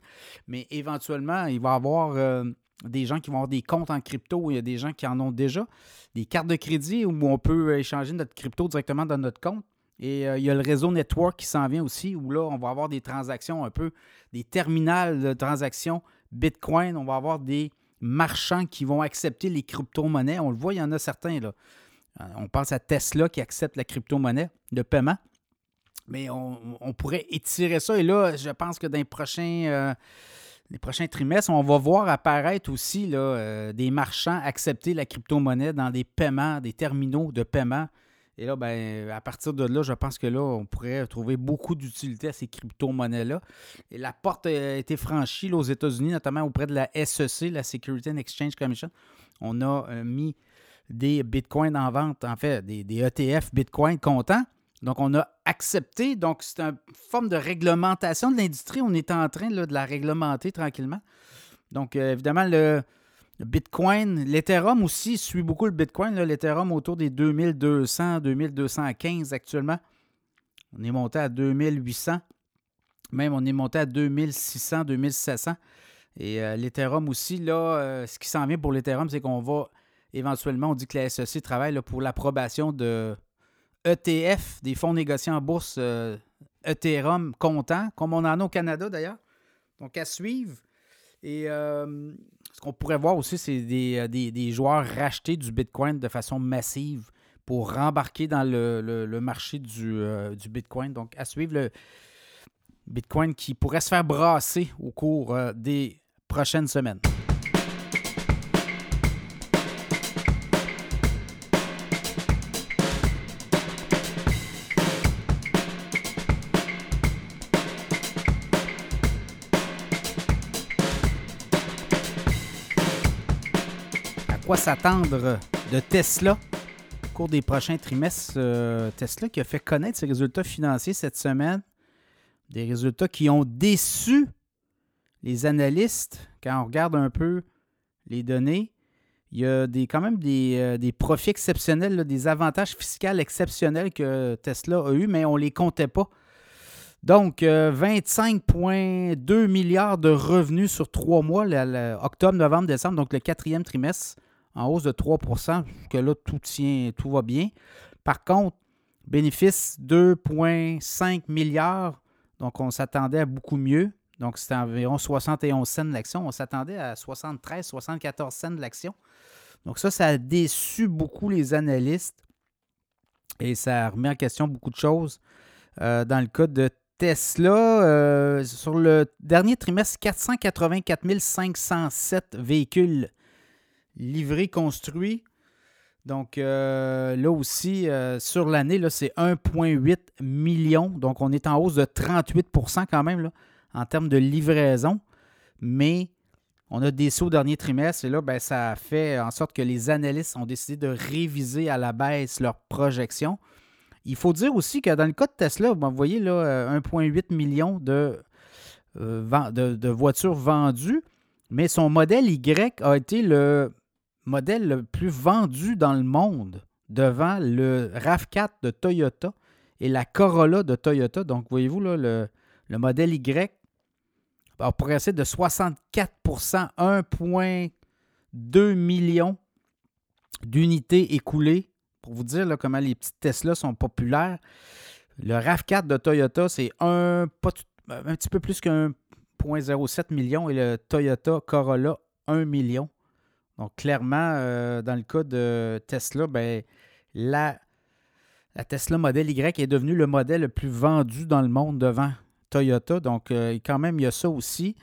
mais éventuellement, il va y avoir euh, des gens qui vont avoir des comptes en crypto, il y a des gens qui en ont déjà, des cartes de crédit où on peut échanger notre crypto directement dans notre compte. Et euh, il y a le réseau network qui s'en vient aussi, où là, on va avoir des transactions un peu, des terminales de transactions Bitcoin. On va avoir des marchands qui vont accepter les crypto-monnaies. On le voit, il y en a certains. Là. Euh, on pense à Tesla qui accepte la crypto-monnaie de paiement. Mais on, pourrait étirer ça. Et là, je pense que dans les prochains, euh, les prochains trimestres, on va voir apparaître aussi là, euh, des marchands accepter la crypto-monnaie dans des paiements, des terminaux de paiement. Et là, ben, à partir de là, je pense que là, on pourrait trouver beaucoup d'utilité à ces crypto-monnaies-là. Et la porte a été franchie aux États-Unis, notamment auprès de la SEC, la Security and Exchange Commission. On a mis des bitcoins en vente, en fait, des, ETF bitcoin comptants. Donc, on a accepté. Donc, c'est une forme de réglementation de l'industrie. On est en train de la réglementer tranquillement. Donc, euh, évidemment, le, Bitcoin, l'Ethereum aussi suit beaucoup le Bitcoin. L'Ethereum autour des 2200, 2215 actuellement. On est monté à 2800. Même, on est monté à 2600, 2700. Et euh, l'Ethereum aussi, là, euh, ce qui s'en vient pour l'Ethereum, c'est qu'on va éventuellement, on dit que la SEC travaille pour l'approbation de ETF, des fonds négociés en bourse euh, Ethereum comptant, comme on en a au Canada d'ailleurs. Donc à suivre. Et euh, ce qu'on pourrait voir aussi, c'est euh, des, joueurs racheter du Bitcoin de façon massive pour rembarquer dans le, marché du, du, Bitcoin. Donc à suivre le Bitcoin qui pourrait se faire brasser au cours des prochaines semaines. S'attendre de Tesla au cours des prochains trimestres. Euh, Tesla qui a fait connaître ses résultats financiers cette semaine. Des résultats qui ont déçu les analystes quand on regarde un peu les données. Il y a des, quand même des, euh, profits exceptionnels, des avantages fiscaux exceptionnels que Tesla a eu, mais on ne les comptait pas. Donc, 25,2 euh, milliards de revenus sur trois mois, octobre, novembre, décembre, donc le quatrième trimestre en hausse de 3% que là, tout tient, tout va bien. Par contre, bénéfice 2,5 milliards, donc on s'attendait à beaucoup mieux. Donc, c'était environ 71 cents de l'action. On s'attendait à 73, 74 cents de l'action. Donc, ça, ça a déçu beaucoup les analystes et ça remet en question beaucoup de choses. Euh, dans le cas de Tesla, euh, sur le dernier trimestre, 484 507 véhicules livré, construit. Donc euh, là aussi, euh, sur l'année, c'est 1,8 million. Donc on est en hausse de 38% quand même là, en termes de livraison, mais on a des sauts au dernier trimestre et là, ben, ça a fait en sorte que les analystes ont décidé de réviser à la baisse leurs projections. Il faut dire aussi que dans le cas de Tesla, vous voyez là 1,8 million de, de, de voitures vendues, mais son modèle Y a été le modèle le plus vendu dans le monde devant le RAV4 de Toyota et la Corolla de Toyota. Donc, voyez-vous, là, le, modèle Y a progressé de 64% 1,2 million d'unités écoulées. Pour vous dire comment les petites Tesla sont populaires, le RAV4 de Toyota, c'est un, un petit peu plus qu'un 1,07 million et le Toyota Corolla 1 million. Donc, clairement, euh, dans le cas de Tesla, ben, la, la, Tesla Model Y est devenue le modèle le plus vendu dans le monde devant Toyota. Donc, euh, quand même, il y a ça aussi.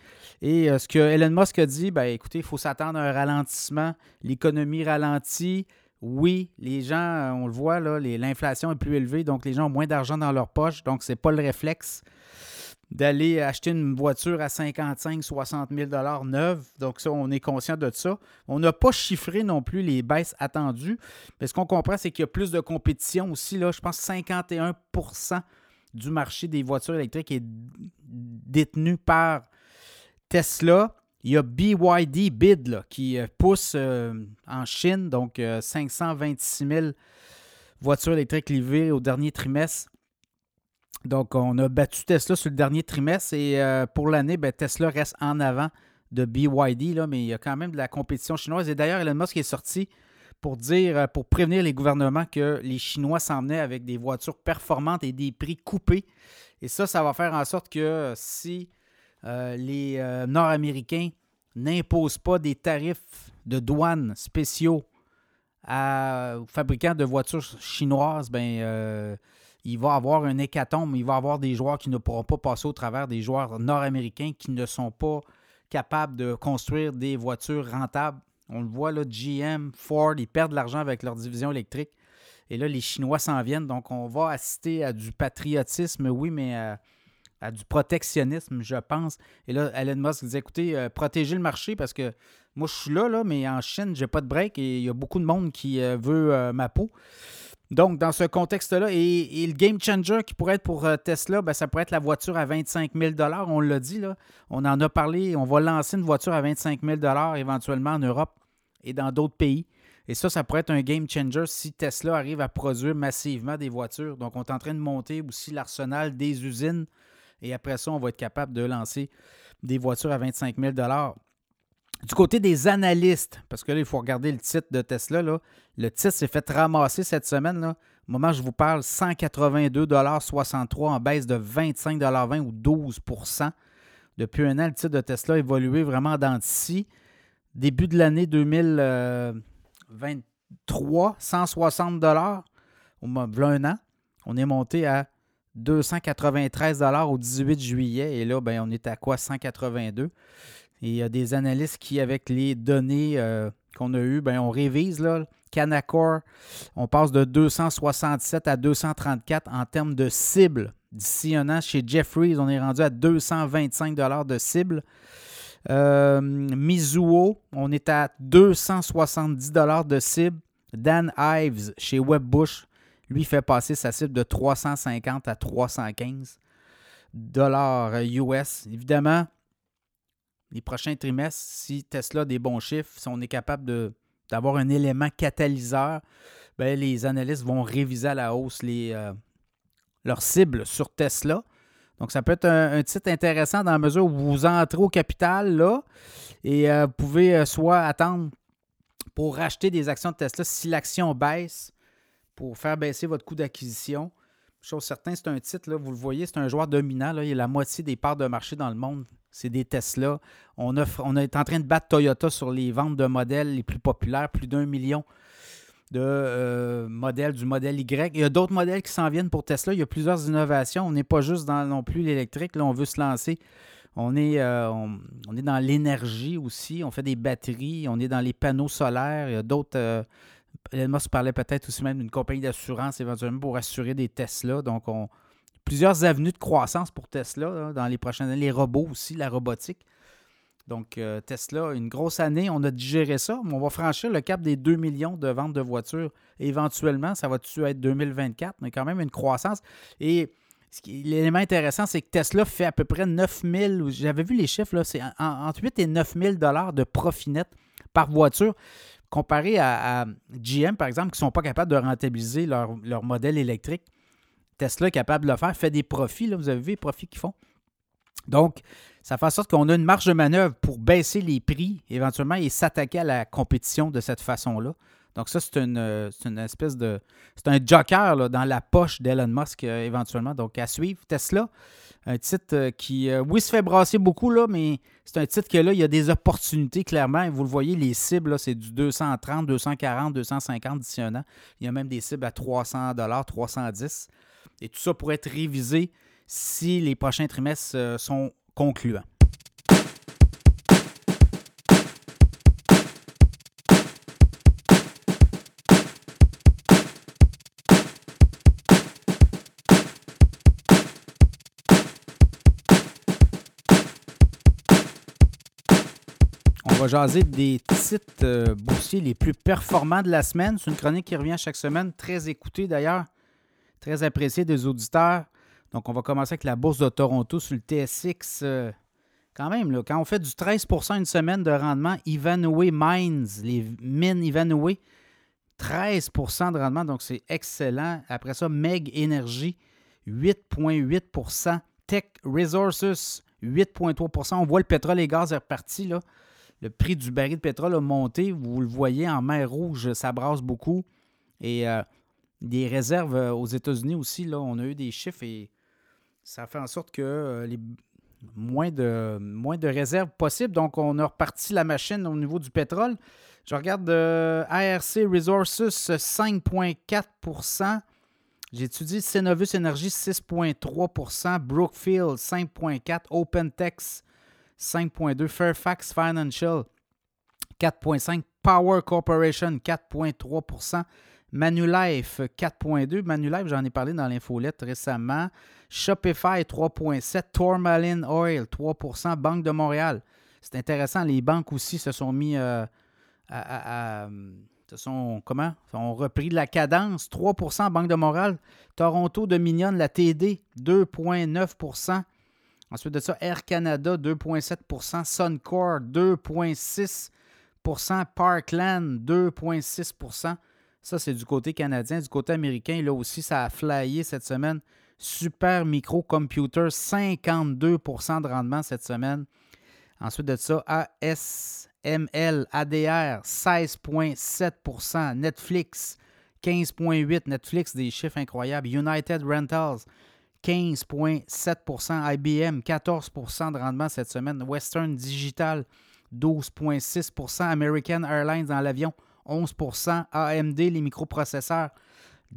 Et euh, ce que Elon Musk a dit, ben, écoutez, il faut s'attendre à un ralentissement. L'économie ralentit. Oui, les gens, on le voit, l'inflation est plus élevée, donc les gens ont moins d'argent dans leur poche, donc ce n'est pas le réflexe d'aller acheter une voiture à 55 60 000 neuve. Donc, on est conscient de ça. On n'a pas chiffré non plus les baisses attendues. Mais ce qu'on comprend, c'est qu'il y a plus de compétition aussi. Là, je pense que 51% du marché des voitures électriques est détenu par Tesla. Il y a BYD Bid qui euh, pousse euh, en Chine, donc 526 euh, 000 voitures électriques livrées au dernier trimestre. Donc, on a battu Tesla sur le dernier trimestre et euh, pour l'année, ben, Tesla reste en avant de BYD, là, mais il y a quand même de la compétition chinoise. Et d'ailleurs, Elon Musk est sorti pour dire, euh, pour prévenir les gouvernements que les Chinois s'emmenaient avec des voitures performantes et des prix coupés. Et ça, ça va faire en sorte que si euh, les Nord-Américains n'imposent pas des tarifs de douane spéciaux aux fabricants de voitures chinoises, ben il va avoir un hécatombe, il va avoir des joueurs qui ne pourront pas passer au travers des joueurs nord-américains qui ne sont pas capables de construire des voitures rentables. On le voit, là, GM, Ford, ils perdent de l'argent avec leur division électrique. Et là, les Chinois s'en viennent. Donc, on va assister à du patriotisme, oui, mais à, du protectionnisme, je pense. Et là, Elon Musk disait, écoutez, euh, protégez le marché parce que moi, je suis là, là mais en Chine, j'ai pas de break et il y a beaucoup de monde qui euh, veut euh, ma peau. Donc, dans ce contexte-là, et, le game changer qui pourrait être pour euh, Tesla, ben, ça pourrait être la voiture à 25 000 On l'a dit, là. on en a parlé. On va lancer une voiture à 25 000 éventuellement en Europe et dans d'autres pays. Et ça, ça pourrait être un game changer si Tesla arrive à produire massivement des voitures. Donc, on est en train de monter aussi l'arsenal des usines. Et après ça, on va être capable de lancer des voitures à 25 000 du côté des analystes, parce que là, il faut regarder le titre de Tesla. Là. Le titre s'est fait ramasser cette semaine. Au moment où je vous parle, 182,63 en baisse de 25,20 ou 12% Depuis un an, le titre de Tesla a évolué vraiment dans d'ici. Début de l'année 2023, 160 au moins un an. On est monté à 293 au 18 juillet. Et là, ben, on est à quoi? 182. Il y a des analystes qui, avec les données euh, qu'on a eues, ben, on révise. Là, Canaccord, on passe de 267 à 234 en termes de cible. D'ici un an, chez Jeffries, on est rendu à 225 de cible. Euh, Mizuho, on est à 270 de cible. Dan Ives, chez Webbush, lui fait passer sa cible de 350 à 315 dollars US. Évidemment, les prochains trimestres, si Tesla a des bons chiffres, si on est capable d'avoir un élément catalyseur, ben, les analystes vont réviser à la hausse les, euh, leurs cibles sur Tesla. Donc, ça peut être un, titre intéressant dans la mesure où vous entrez au capital là et euh, vous pouvez euh, soit attendre pour racheter des actions de Tesla si l'action baisse pour faire baisser votre coût d'acquisition. Chose certaine, c'est un titre, là, vous le voyez, c'est un joueur dominant. Il y a la moitié des parts de marché dans le monde c'est des Tesla. On, est en train de battre Toyota sur les ventes de modèles les plus populaires, plus d'un million de euh, modèles du modèle Y. Il y a d'autres modèles qui s'en viennent pour Tesla. Il y a plusieurs innovations. On n'est pas juste dans non plus l'électrique. Là, on veut se lancer. On est, euh, dans l'énergie aussi. On fait des batteries. On est dans les panneaux solaires. Il y a d'autres. Euh, parlait peut-être aussi même d'une compagnie d'assurance éventuellement pour assurer des Tesla. Donc, on, plusieurs avenues de croissance pour Tesla dans les prochaines années. Les robots aussi, la robotique. Donc, euh, Tesla, une grosse année, on a digéré ça, mais on va franchir le cap des 2 millions de ventes de voitures. éventuellement, ça va-tu être 2024, mais quand même une croissance. Et l'élément intéressant, c'est que Tesla fait à peu près 9 000, j'avais vu les chiffres, c'est entre 8 et 9 000 de profit net par voiture, comparé à, GM, par exemple, qui ne sont pas capables de rentabiliser leur modèle électrique. Tesla est capable de le faire, fait des profits. Là, vous avez vu les profits qu'ils font? Donc, ça fait en sorte qu'on a une marge de manœuvre pour baisser les prix éventuellement et s'attaquer à la compétition de cette façon-là. Donc, ça, c'est une, une, espèce de. C'est un joker dans la poche d'Elon Musk euh, éventuellement. Donc, à suivre. Tesla, un titre euh, qui, euh, oui, se fait brasser beaucoup, mais c'est un titre que là, il y a des opportunités clairement. vous le voyez, les cibles, c'est du 230, 240, 250 d'ici un an. Il y a même des cibles à 300 310 et tout ça pourrait être révisé si les prochains trimestres euh, sont concluants. On va jaser des titres euh, boursiers les plus performants de la semaine. C'est une chronique qui revient chaque semaine, très écoutée d'ailleurs très apprécié des auditeurs. Donc, on va commencer avec la bourse de Toronto sur le TSX. Euh, quand même, quand on fait du 13% une semaine de rendement, Ivanhoe Mines, les mines Ivanhoe, 13% de rendement, donc c'est excellent. Après ça, Meg Energy, 8,8% Tech Resources, 8,3% On voit le pétrole et gaz est reparti. Le prix du baril de pétrole a monté. Vous le voyez en mer Rouge, ça brasse beaucoup. Et euh, des réserves euh, aux États-Unis aussi. Là, on a eu des chiffres et ça fait en sorte que euh, les moins de, réserves possibles. Donc, on a reparti la machine au niveau du pétrole. Je regarde euh, ARC Resources 5,4% J'étudie Cenovus Energy 6,3% Brookfield 5,4% OpenTex 5,2 Fairfax Financial 4,5 Power Corporation 4,3 Manulife 4.2. Manulife, j'en ai parlé dans l'infolette récemment. Shopify 3.7. Tourmaline Oil 3% Banque de Montréal. C'est intéressant, les banques aussi se sont mis euh, à, se sont, comment? ont repris de la cadence. 3% Banque de Montréal. Toronto Dominion, la TD, 2,9% Ensuite de ça, Air Canada, 2,7% Suncor, 2,6% Parkland, 2,6 ça, c'est du côté canadien. Du côté américain, là aussi, ça a flyé cette semaine. Super Micro Computer, 52% de rendement cette semaine. Ensuite de ça, ASML, ADR, 16,7% Netflix, 15,8% Netflix, des chiffres incroyables. United Rentals, 15,7% IBM, 14% de rendement cette semaine. Western Digital, 12,6% American Airlines dans l'avion, 11% AMD, les microprocesseurs,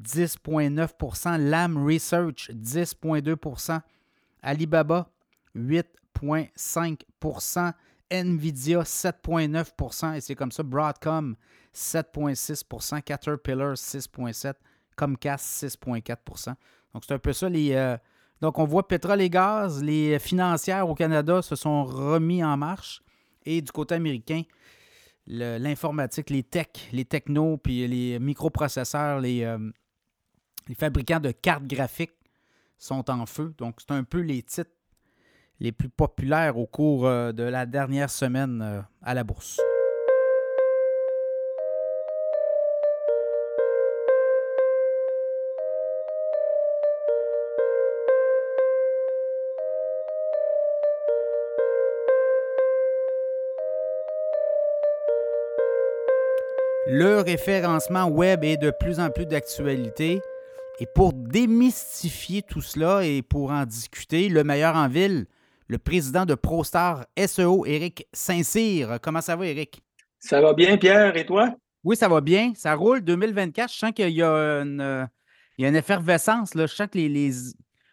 10,9% LAM Research, 10,2% Alibaba, 8,5% Nvidia, 7,9% et c'est comme ça, Broadcom, 7,6% Caterpillar, 6,7% Comcast, 6,4% Donc, c'est un peu ça. Les, euh, donc, on voit pétrole et gaz, les financières au Canada se sont remis en marche. Et du côté américain, l'informatique, les techs, les technos, puis les microprocesseurs, les, euh, les fabricants de cartes graphiques sont en feu. Donc, c'est un peu les titres les plus populaires au cours euh, de la dernière semaine euh, à la bourse. Le référencement web est de plus en plus d'actualité. Et pour démystifier tout cela et pour en discuter, le meilleur en ville, le président de ProStar SEO, Éric Saint-Cyr. Comment ça va, Éric? Ça va bien, Pierre, et toi? Oui, ça va bien. Ça roule 2024. Je sens qu'il y a une, il y a une effervescence. Là. Je sens que les. les...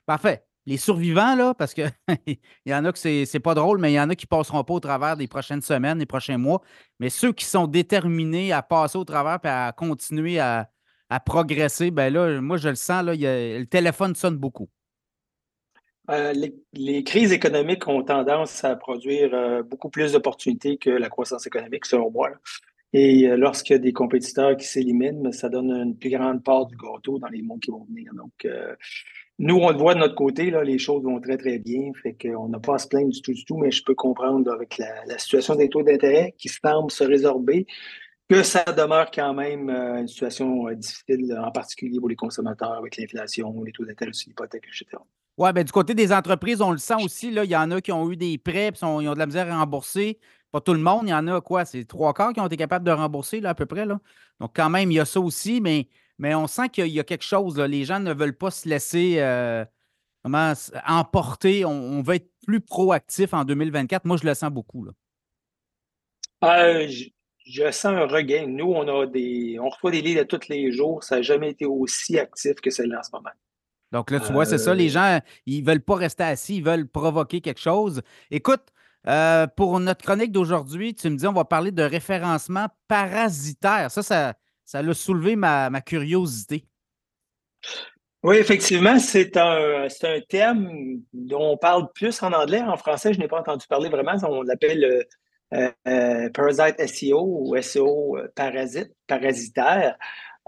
Parfait les survivants, parce qu'il [laughs] y en a que c'est pas drôle, mais il y en a qui passeront pas au travers des prochaines semaines, des prochains mois. Mais ceux qui sont déterminés à passer au travers et à continuer à, progresser, ben là, moi, je le sens, le téléphone sonne beaucoup. Euh, les, crises économiques ont tendance à produire euh, beaucoup plus d'opportunités que la croissance économique, selon moi. Et euh, lorsqu'il y a des compétiteurs qui s'éliminent, ça donne une plus grande part du gâteau dans les mois qui vont venir. Donc, nous, on le voit de notre côté, les choses vont très, très bien. Fait qu'on n'a pas à se plaindre du tout, du tout, mais je peux comprendre avec la, situation des taux d'intérêt qui semble se résorber que ça demeure quand même une situation difficile, en particulier pour les consommateurs avec l'inflation, les taux d'intérêt sur l'hypothèque, etc. Oui, ben, du côté des entreprises, on le sent aussi. Là, il y en a qui ont eu des prêts, puis ils ont de la misère à rembourser. Pas tout le monde, il y en a quoi? C'est trois quarts qui ont été capables de rembourser à peu près. Donc, quand même, il y a ça aussi, mais, mais on sent qu'il y a quelque chose. Là. Les gens ne veulent pas se laisser euh, emporter. On, veut être plus proactif en 2024. Moi, je le sens beaucoup. Là. Euh, je, sens un regain. Nous, on a des. On reçoit des livres tous les jours. Ça n'a jamais été aussi actif que celle-là en ce moment. Donc là, tu vois, c'est ça. Les euh. gens, ils ne veulent pas rester assis, ils veulent provoquer quelque chose. Écoute, euh, pour notre chronique d'aujourd'hui, tu me dis, on va parler de référencement parasitaire. Ça, ça, ça a soulevé ma, curiosité. Oui, effectivement, c'est un, un thème dont on parle plus en anglais. En français, je n'ai pas entendu parler vraiment. On l'appelle euh, Parasite SEO ou SEO parasite, parasitaire.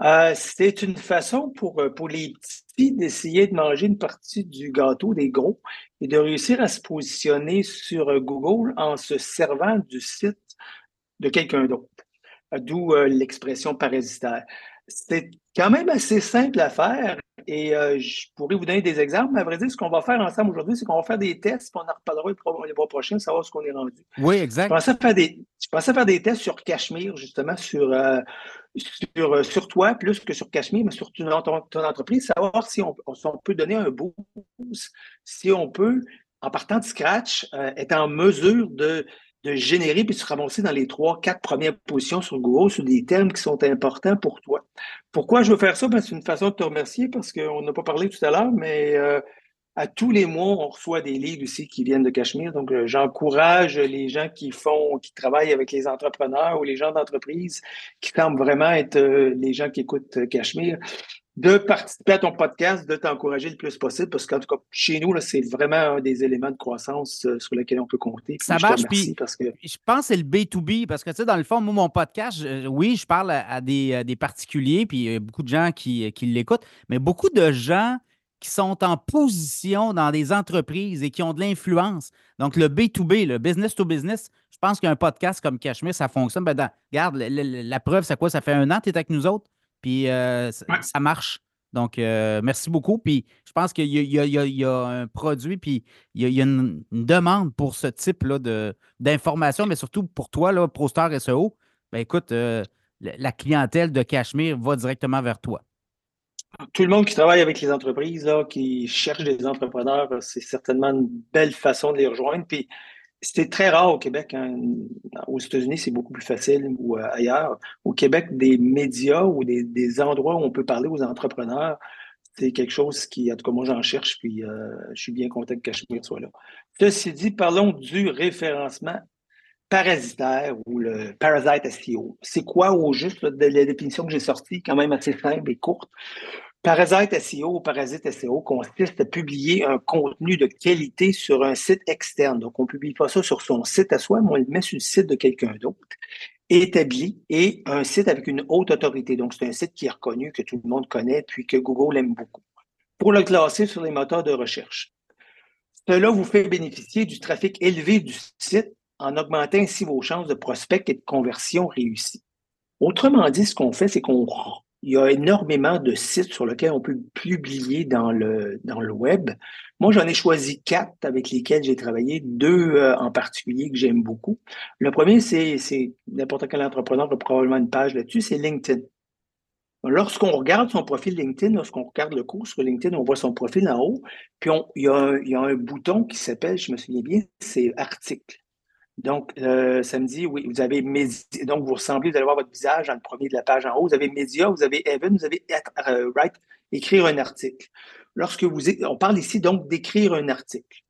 Euh, c'est une façon pour, euh, les petits d'essayer de manger une partie du gâteau des gros et de réussir à se positionner sur euh, Google en se servant du site de quelqu'un d'autre. D'où l'expression parasitaire. C'est quand même assez simple à faire et je pourrais vous donner des exemples, mais à vrai dire, ce qu'on va faire ensemble aujourd'hui, c'est qu'on va faire des tests, puis on en reparlera les mois prochains, savoir ce qu'on est rendu. Oui, exact. Je pensais faire des, je pensais faire des tests sur Cachemire, justement, sur, sur, euh, sur toi plus que sur Cachemire, mais sur ton, ton, entreprise, savoir si on, peut donner un boost, si on peut, en partant de scratch, euh, être en mesure de, de générer puis se ramasser dans les trois, quatre premières positions sur Google sur des termes qui sont importants pour toi. Pourquoi je veux faire ça? Ben, c'est une façon de te remercier parce qu'on n'a pas parlé tout à l'heure, mais euh, à tous les mois, on reçoit des leads aussi qui viennent de Cachemire. Donc, euh, j'encourage les gens qui font, qui travaillent avec les entrepreneurs ou les gens d'entreprise qui semblent vraiment être euh, les gens qui écoutent Cachemire, de participer à ton podcast, de t'encourager le plus possible, parce qu'en tout cas, chez nous, c'est vraiment un des éléments de croissance sur lesquels on peut compter. Ça marche, puis parce que... je pense que c'est le B2B, parce que, tu sais, dans le fond, moi, mon podcast, oui, je parle à, des, des, particuliers, puis il y a beaucoup de gens qui, qui l'écoutent, mais beaucoup de gens qui sont en position dans des entreprises et qui ont de l'influence. Donc, le B2B, le business to business, je pense qu'un podcast comme Cashmere, ça fonctionne. Ben, regarde, la, preuve, c'est quoi? Ça fait un an que tu es avec nous autres, puis euh, ça marche. Donc, euh, merci beaucoup. Puis, je pense qu'il y, a un produit, puis il y a, une, demande pour ce type-là d'informations, mais surtout pour toi, là, ProStar SEO. Ben, écoute, euh, la clientèle de Cashmere va directement vers toi tout le monde qui travaille avec les entreprises, là, qui cherche des entrepreneurs, c'est certainement une belle façon de les rejoindre. Puis c'est très rare au Québec. Hein. Aux États-Unis, c'est beaucoup plus facile ou euh, ailleurs. Au Québec, des médias ou des, endroits où on peut parler aux entrepreneurs, c'est quelque chose qui, en tout cas, moi, j'en cherche, puis euh, je suis bien content que Cachemire soit là. Ceci dit, parlons du référencement parasitaire ou le parasite SEO. C'est quoi au juste la définition que j'ai sortie, quand même assez simple et courte? Parasite SEO ou parasite SEO consiste à publier un contenu de qualité sur un site externe. Donc, on ne publie pas ça sur son site à soi, mais on le met sur le site de quelqu'un d'autre, établi, et un site avec une haute autorité. Donc, c'est un site qui est reconnu, que tout le monde connaît, puis que Google aime beaucoup, pour le classer sur les moteurs de recherche. Cela vous fait bénéficier du trafic élevé du site en augmentant ainsi vos chances de prospect et de conversion réussie. Autrement dit, ce qu'on fait, c'est qu'on il y a énormément de sites sur lesquels on peut publier dans le, dans le web. Moi, j'en ai choisi quatre avec lesquels j'ai travaillé, deux euh, en particulier que j'aime beaucoup. Le premier, c'est, n'importe quel entrepreneur a probablement une page là-dessus, c'est LinkedIn. Lorsqu'on regarde son profil LinkedIn, lorsqu'on regarde le cours sur LinkedIn, on voit son profil en haut, puis il, y y a un bouton qui s'appelle, je me souviens bien, c'est article. Donc, euh, ça me dit, oui, vous avez média, donc vous ressemblez, vous allez voir votre visage dans le premier de la page en haut, vous avez média, vous avez Evan, vous avez euh, write, écrire un article. Lorsque vous, on parle ici donc d'écrire un article.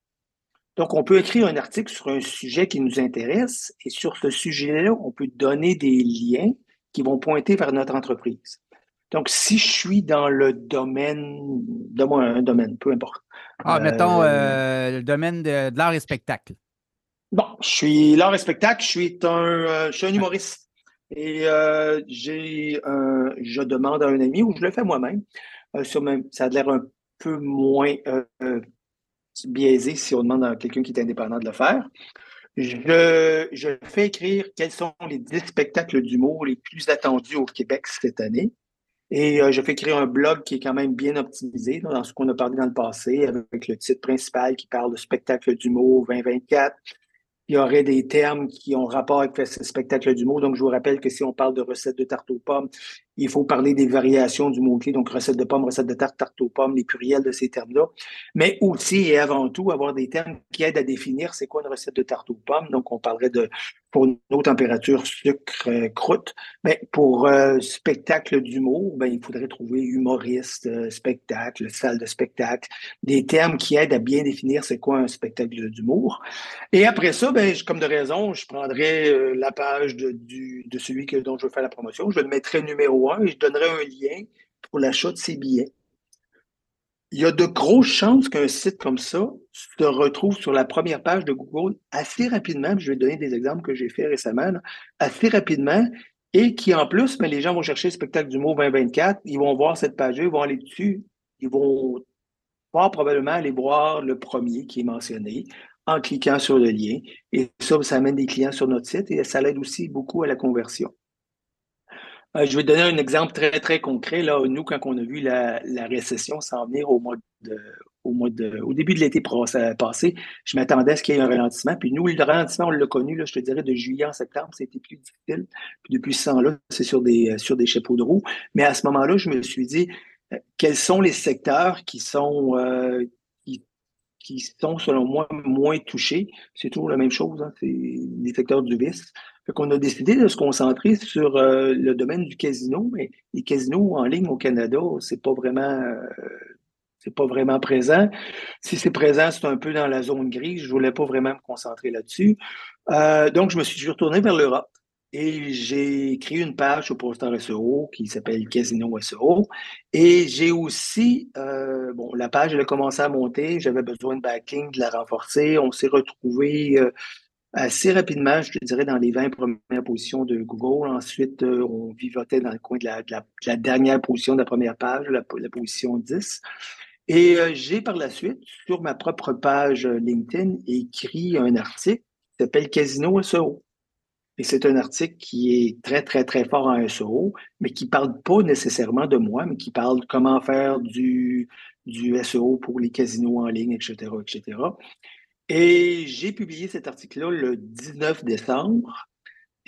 Donc, on peut écrire un article sur un sujet qui nous intéresse et sur ce sujet-là, on peut donner des liens qui vont pointer vers notre entreprise. Donc, si je suis dans le domaine, donne-moi un domaine, peu importe, Ah, mettons le domaine de, l'art et spectacle. Bon, je suis l'art et spectacle, je suis un, je suis un humoriste. Et j'ai je demande à un ami, ou je le fais moi-même, ça a l'air un peu moins biaisé si on demande à quelqu'un qui est indépendant de le faire. Je, je fais écrire quels sont les 10 spectacles d'humour les plus attendus au Québec cette année. Et euh, je fais écrire un blog qui est quand même bien optimisé dans ce qu'on a parlé dans le passé, avec le titre principal qui parle de spectacle d'humour 2024, il y aurait des termes qui ont rapport avec ce spectacle d'humour. Donc, je vous rappelle que si on parle de recettes de tarte aux pommes, il faut parler des variations du mot-clé, donc recette de pommes, recette de tarte, tarte aux pommes, les pluriels de ces termes-là. Mais aussi et avant tout, avoir des termes qui aident à définir c'est quoi une recette de tarte aux pommes. Donc, on parlerait de, pour nos températures, sucre, euh, croûte. Mais pour euh, spectacle d'humour, ben, il faudrait trouver humoriste, euh, spectacle, salle de spectacle, des termes qui aident à bien définir c'est quoi un spectacle d'humour. Et après ça, ben, comme de raison, je prendrais la page de celui que, dont je veux faire la promotion, je le mettrais numéro et je donnerai un lien pour l'achat de ces billets. Il y a de grosses chances qu'un site comme ça se retrouve sur la première page de Google assez rapidement. Je vais donner des exemples que j'ai fait récemment, assez rapidement, et qui en plus, mais les gens vont chercher le spectacle du mot 2024, ils vont voir cette page-là, ils vont aller dessus, ils vont voir probablement aller voir le premier qui est mentionné en cliquant sur le lien. Et ça, ça amène des clients sur notre site et ça l'aide aussi beaucoup à la conversion. Euh, je vais donner un exemple très, très concret. Là, nous, quand on a vu la, récession s'en venir au mois de, au, mois de, au début de l'été passé, je m'attendais à ce qu'il y ait un ralentissement. Puis nous, le ralentissement, on l'a connu, là, je te dirais, de juillet en septembre, c'était plus difficile. Puis depuis ce temps-là, c'est sur des, sur des chapeaux de roue. Mais à ce moment-là, je me suis dit, euh, quels sont les secteurs qui sont, euh, qui, sont, selon moi, moins touchés? C'est toujours la même chose, hein, c'est les secteurs du vice. Fait qu'on a décidé de se concentrer sur euh, le domaine du casino, mais les casinos en ligne au Canada, c'est pas vraiment euh, c'est pas vraiment présent. Si c'est présent, c'est un peu dans la zone grise. Je voulais pas vraiment me concentrer là-dessus. Euh, donc, je me suis retourné vers l'Europe et j'ai créé une page au Poster SEO qui s'appelle Casino SEO. Et j'ai aussi, bon, la page, elle a commencé à monter. J'avais besoin de backing, de la renforcer. On s'est retrouvé assez rapidement, je te dirais, dans les 20 premières positions de Google. Ensuite, euh, on vivotait dans le coin de la, dernière position de la première page, la, position 10. Et euh, j'ai par la suite, sur ma propre page LinkedIn, écrit un article qui s'appelle Casino SEO. Et c'est un article qui est très, très, très fort en SEO, mais qui ne parle pas nécessairement de moi, mais qui parle de comment faire du, du SEO pour les casinos en ligne, etc., etc. Et j'ai publié cet article-là le 19 décembre.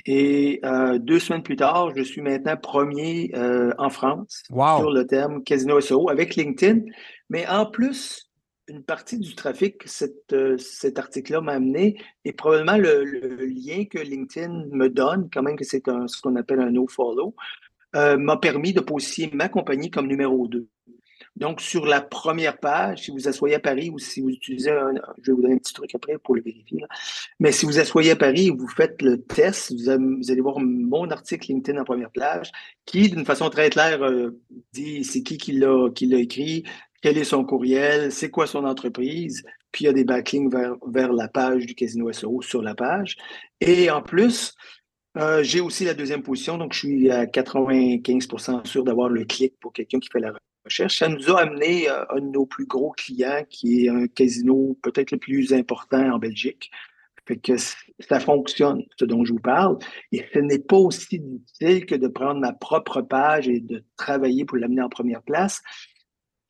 Et euh, deux semaines plus tard, je suis maintenant premier euh, en France sur le terme Casino SEO avec LinkedIn. Mais en plus, une partie du trafic que euh, cet article-là m'a amené et probablement le, lien que LinkedIn me donne, quand même que c'est ce qu'on appelle un no-follow, m'a permis de positionner ma compagnie comme numéro 2. Donc, sur la première page, si vous asseyez à Paris ou si vous utilisez un, je vais vous donner un petit truc après pour le vérifier, mais si vous asseyez à Paris vous faites le test, vous, allez voir mon article LinkedIn en première page qui, d'une façon très claire, euh, dit c'est qui qui l'a, qui l'a écrit, quel est son courriel, c'est quoi son entreprise, puis il y a des backlinks vers, vers la page du Casino SEO sur la page. Et en plus, euh, j'ai aussi la deuxième position, donc je suis à 95% sûr d'avoir le clic pour quelqu'un qui fait la ça nous a amené euh, un de nos plus gros clients, qui est un casino peut-être le plus important en Belgique. Ça fonctionne, ce dont je vous parle. Et ce n'est pas aussi difficile que de prendre ma propre page et de travailler pour l'amener en première place.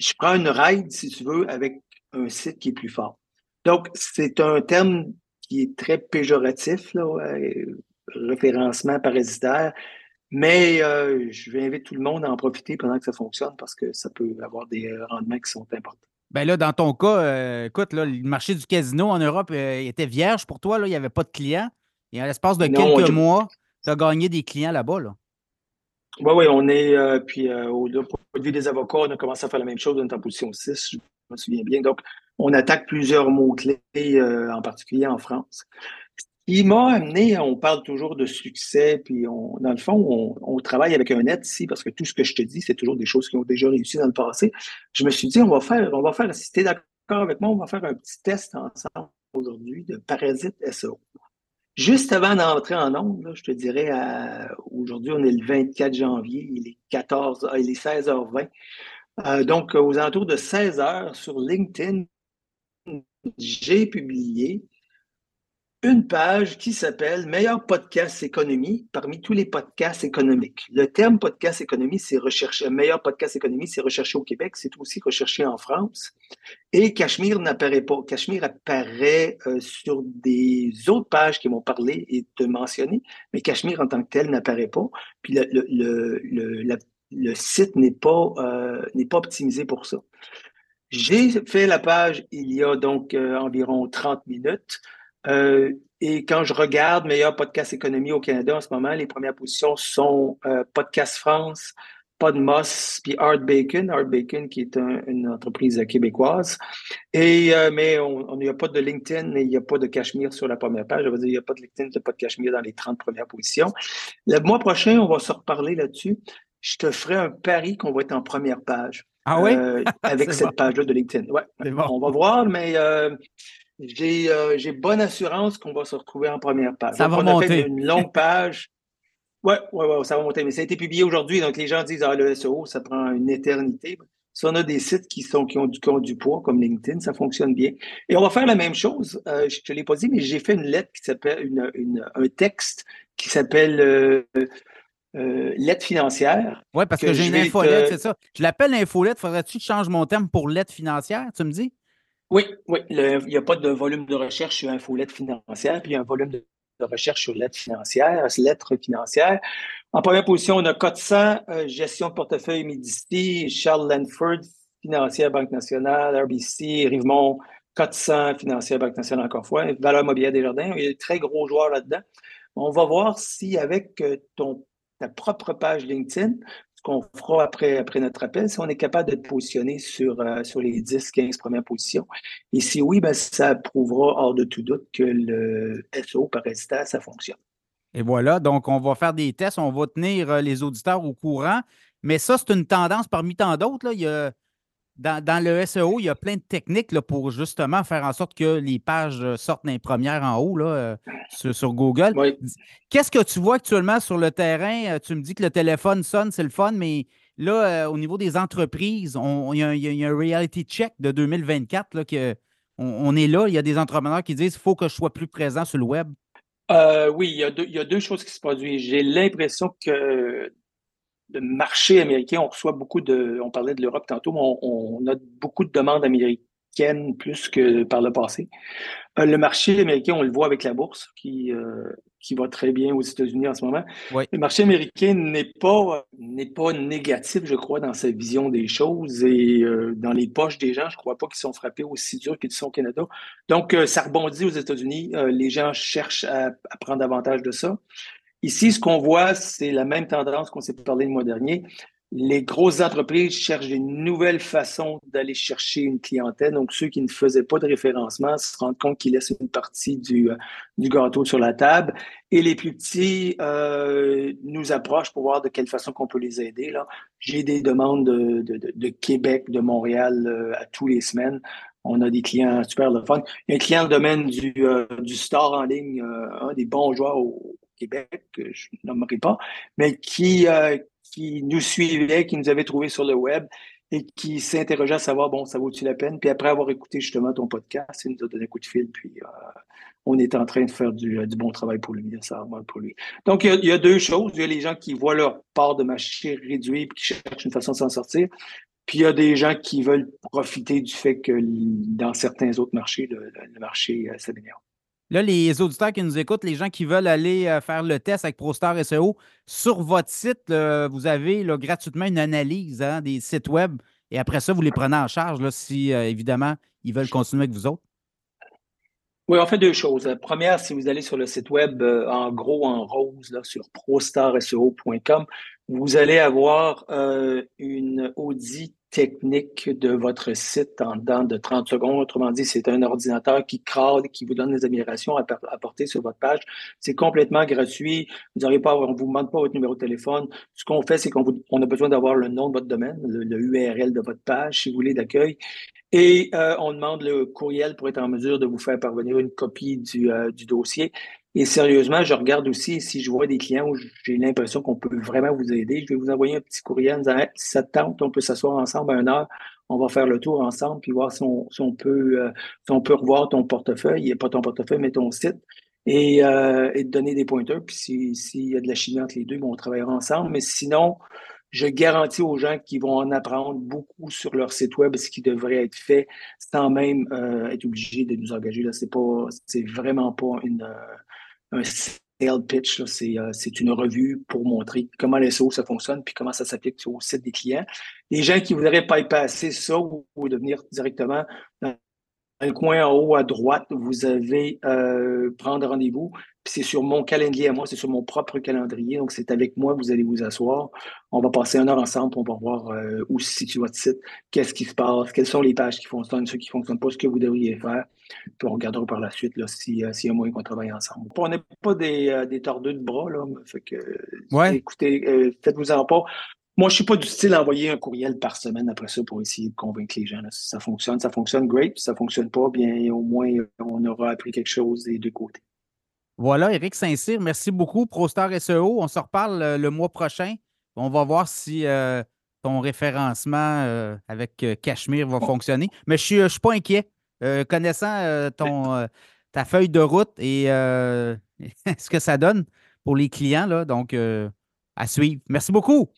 Je prends une ride, si tu veux, avec un site qui est plus fort. Donc, c'est un terme qui est très péjoratif, là, référencement parasitaire. Mais euh, je vais inviter tout le monde à en profiter pendant que ça fonctionne parce que ça peut avoir des euh, rendements qui sont importants. Ben là, dans ton cas, euh, écoute, le marché du casino en Europe était vierge pour toi. Là, il n'y avait pas de clients. Et en l'espace de quelques mois, tu as gagné des clients là-bas. Là. Oui, oui, on est, puis au point de vue des avocats, on a commencé à faire la même chose, on est en position 6, je me souviens bien. Donc, on attaque plusieurs mots-clés, en particulier en France. Il m'a amené, on parle toujours de succès, puis on, dans le fond, on, travaille avec un net ici parce que tout ce que je te dis, c'est toujours des choses qui ont déjà réussi dans le passé. Je me suis dit, on va faire, on va faire, si tu es d'accord avec moi, on va faire un petit test ensemble aujourd'hui de Parasite SEO. Juste avant d'entrer en ondes, je te dirais, aujourd'hui, on est le 24 janvier, il est 14, il est 16h20. Euh, donc, aux alentours de 16h sur LinkedIn, j'ai publié une page qui s'appelle Meilleur podcast économie parmi tous les podcasts économiques. Le terme podcast économie, c'est recherché, meilleur podcast économie, c'est recherché au Québec, c'est aussi recherché en France. Et Cachemire n'apparaît pas. Cachemire apparaît euh, sur des autres pages qui m'ont parlé et te mentionné, mais Cachemire en tant que tel n'apparaît pas. Puis le, le, le, le site n'est pas, euh, n'est pas optimisé pour ça. J'ai fait la page il y a donc euh, environ 30 minutes. Euh, et quand je regarde meilleur podcast économie au Canada en ce moment, les premières positions sont euh, Podcast France, Podmos, puis Art Bacon, Art Bacon qui est une entreprise québécoise. Et euh, mais on n'y a pas de LinkedIn et il n'y a pas de Cachemire sur la première page. Je veux dire, il n'y a pas de LinkedIn, il n'y a pas de Cachemire dans les 30 premières positions. Le mois prochain, on va se reparler là-dessus. Je te ferai un pari qu'on va être en première page. Ah oui? [laughs] avec cette page-là de LinkedIn. Ouais. On va voir, mais euh, j'ai bonne assurance qu'on va se retrouver en première page. Ça va on monter. A fait une longue page. [laughs] Oui, ouais, ouais, ça va monter. Mais ça a été publié aujourd'hui, donc les gens disent Ah, le SEO, ça prend une éternité. Si on a des sites qui, sont, qui, ont, du, du poids, comme LinkedIn, ça fonctionne bien. Et on va faire la même chose. Euh, je ne l'ai pas dit, mais j'ai fait une lettre qui s'appelle une, une, un texte qui s'appelle euh, euh, lettre financière. Oui, parce que, j'ai une infolette, c'est ça. Je l'appelle infolette. Faudrait-tu que je change mon terme pour lettre financière, tu me dis? Oui, oui. il n'y a pas de volume de recherche sur infolette financière, puis il y a un volume de, recherche sur lettre financière, lettre financière. En première position, on a Code 100, euh, gestion de portefeuille Medici, Charles Lanford, financière Banque nationale, RBC, Rivemont, Code 100, financière Banque nationale encore fois, valeur mobilière des jardins. Il y a des très gros joueurs là-dedans. On va voir si avec euh, ton, ta propre page LinkedIn, qu'on fera après, notre appel, si on est capable de positionner sur, euh, les 10-15 premières positions. Et si oui, ben, ça prouvera hors de tout doute que le SEO par résultat, ça fonctionne. Et voilà, donc on va faire des tests, on va tenir euh, les auditeurs au courant. Mais ça, c'est une tendance parmi tant d'autres. Il y a dans, le SEO, il y a plein de techniques là, pour justement faire en sorte que les pages euh, sortent d'un première en haut là, euh, sur, Google. Qu'est-ce que tu vois actuellement sur le terrain? Euh, tu me dis que le téléphone sonne, c'est le fun, mais là, au niveau des entreprises, il, y a, un reality check de 2024 là, que on, est là. Il y a des entrepreneurs qui disent qu'il faut que je sois plus présent sur le web. oui, il y, a deux, il y, a deux, choses qui se produisent. J'ai l'impression que de marché américain, on reçoit beaucoup de, on parlait de l'Europe tantôt, mais on, a beaucoup de demandes américaines plus que par le passé. Euh, le marché américain, on le voit avec la bourse qui, euh, qui va très bien aux États-Unis en ce moment. Le marché américain n'est pas, n'est pas négatif, je crois, dans sa vision des choses et euh, dans les poches des gens, je ne crois pas qu'ils sont frappés aussi dur qu'ils sont au Canada. Donc, ça rebondit aux États-Unis. les gens cherchent à, à prendre avantage de ça. Ici, ce qu'on voit, c'est la même tendance qu'on s'est parlé le mois dernier. Les grosses entreprises cherchent des nouvelles façons d'aller chercher une clientèle. Donc, ceux qui ne faisaient pas de référencement se rendent compte qu'ils laissent une partie du, euh, gâteau sur la table. Et les plus petits euh, nous approchent pour voir de quelle façon qu'on peut les aider. Là. J'ai des demandes de, Québec, de Montréal euh, à tous les semaines. On a des clients super le fun. Un client dans le domaine du, store en ligne, des bons joueurs au, Québec, que je nommerai pas, mais qui, euh, qui nous suivait, qui nous avait trouvé sur le web et qui s'interrogeait à savoir, bon, ça vaut-il la peine? Puis après avoir écouté justement ton podcast, il nous a donné un coup de fil, puis euh, on est en train de faire du, du bon travail pour lui, ça pour lui. Donc, il y, a, deux choses. Il y a les gens qui voient leur part de marché réduit et qui cherchent une façon de s'en sortir. Puis il y a des gens qui veulent profiter du fait que dans certains autres marchés, le, marché euh, s'améliore. Là, les auditeurs qui nous écoutent, les gens qui veulent aller euh, faire le test avec ProStar SEO, sur votre site, vous avez gratuitement une analyse hein, des sites web et après ça, vous les prenez en charge si, euh, évidemment, ils veulent continuer avec vous autres. Oui, on fait deux choses. La première, si vous allez sur le site web, euh, en gros, en rose, là, sur prostarseo.com, vous allez avoir une audit technique de votre site en dedans de 30 secondes. Autrement dit, c'est un ordinateur qui crade, qui vous donne des améliorations à apporter sur votre page. C'est complètement gratuit. Vous n'aurez pas, on vous demande pas votre numéro de téléphone. Ce qu'on fait, c'est qu'on on a besoin d'avoir le nom de votre domaine, le, URL de votre page, si vous voulez, d'accueil. Et euh, on demande le courriel pour être en mesure de vous faire parvenir une copie du, euh, du dossier. Et sérieusement, je regarde aussi si je vois des clients où j'ai l'impression qu'on peut vraiment vous aider. Je vais vous envoyer un petit courriel en disant si ça tente, on peut s'asseoir ensemble à une heure, on va faire le tour ensemble, puis voir si on, peut, euh, si on peut revoir ton portefeuille, pas ton portefeuille, mais ton site, et, euh, et te donner des pointeurs. Puis s'il y a de la chimie entre les deux, bon, on travaillera ensemble. Mais sinon, je garantis aux gens qui vont en apprendre beaucoup sur leur site web, ce qui devrait être fait sans même euh, être obligé de nous engager. Là, c'est pas, c'est vraiment pas une, euh, un sales pitch. C'est, euh, c'est une revue pour montrer comment les SEO ça fonctionne puis comment ça s'applique au site des clients. Les gens qui voudraient pas y passer ça ou, ou devenir directement dans le coin en haut à droite, vous avez euh, prendre rendez-vous. Puis c'est sur mon calendrier à moi, c'est sur mon propre calendrier. Donc, c'est avec moi, vous allez vous asseoir. On va passer une heure ensemble, on va voir euh, où se situe votre site, qu'est-ce qui se passe, quelles sont les pages qui fonctionnent, ceux qui ne fonctionnent pas, ce que vous devriez faire. Puis on regardera par la suite là, si, euh, s'il y a moyen qu'on travaille ensemble. On n'est pas des, euh, des tordeux de bras, là. Fait que, Ouais. écoutez, euh, faites-vous-en pas. Moi, je suis pas du style à envoyer un courriel par semaine après ça pour essayer de convaincre les gens. là. Si ça fonctionne, ça fonctionne great. Si ça fonctionne pas, bien, au moins, on aura appris quelque chose des deux côtés. Voilà, Eric Saint-Cyr, merci beaucoup. ProStar SEO, on se reparle euh, le mois prochain. On va voir si euh, ton référencement euh, avec Cachemire va fonctionner. Mais je ne suis pas inquiet. Euh, connaissant ton, [laughs] ta feuille de route et [laughs] ce que ça donne pour les clients, là, donc à suivre. Merci beaucoup.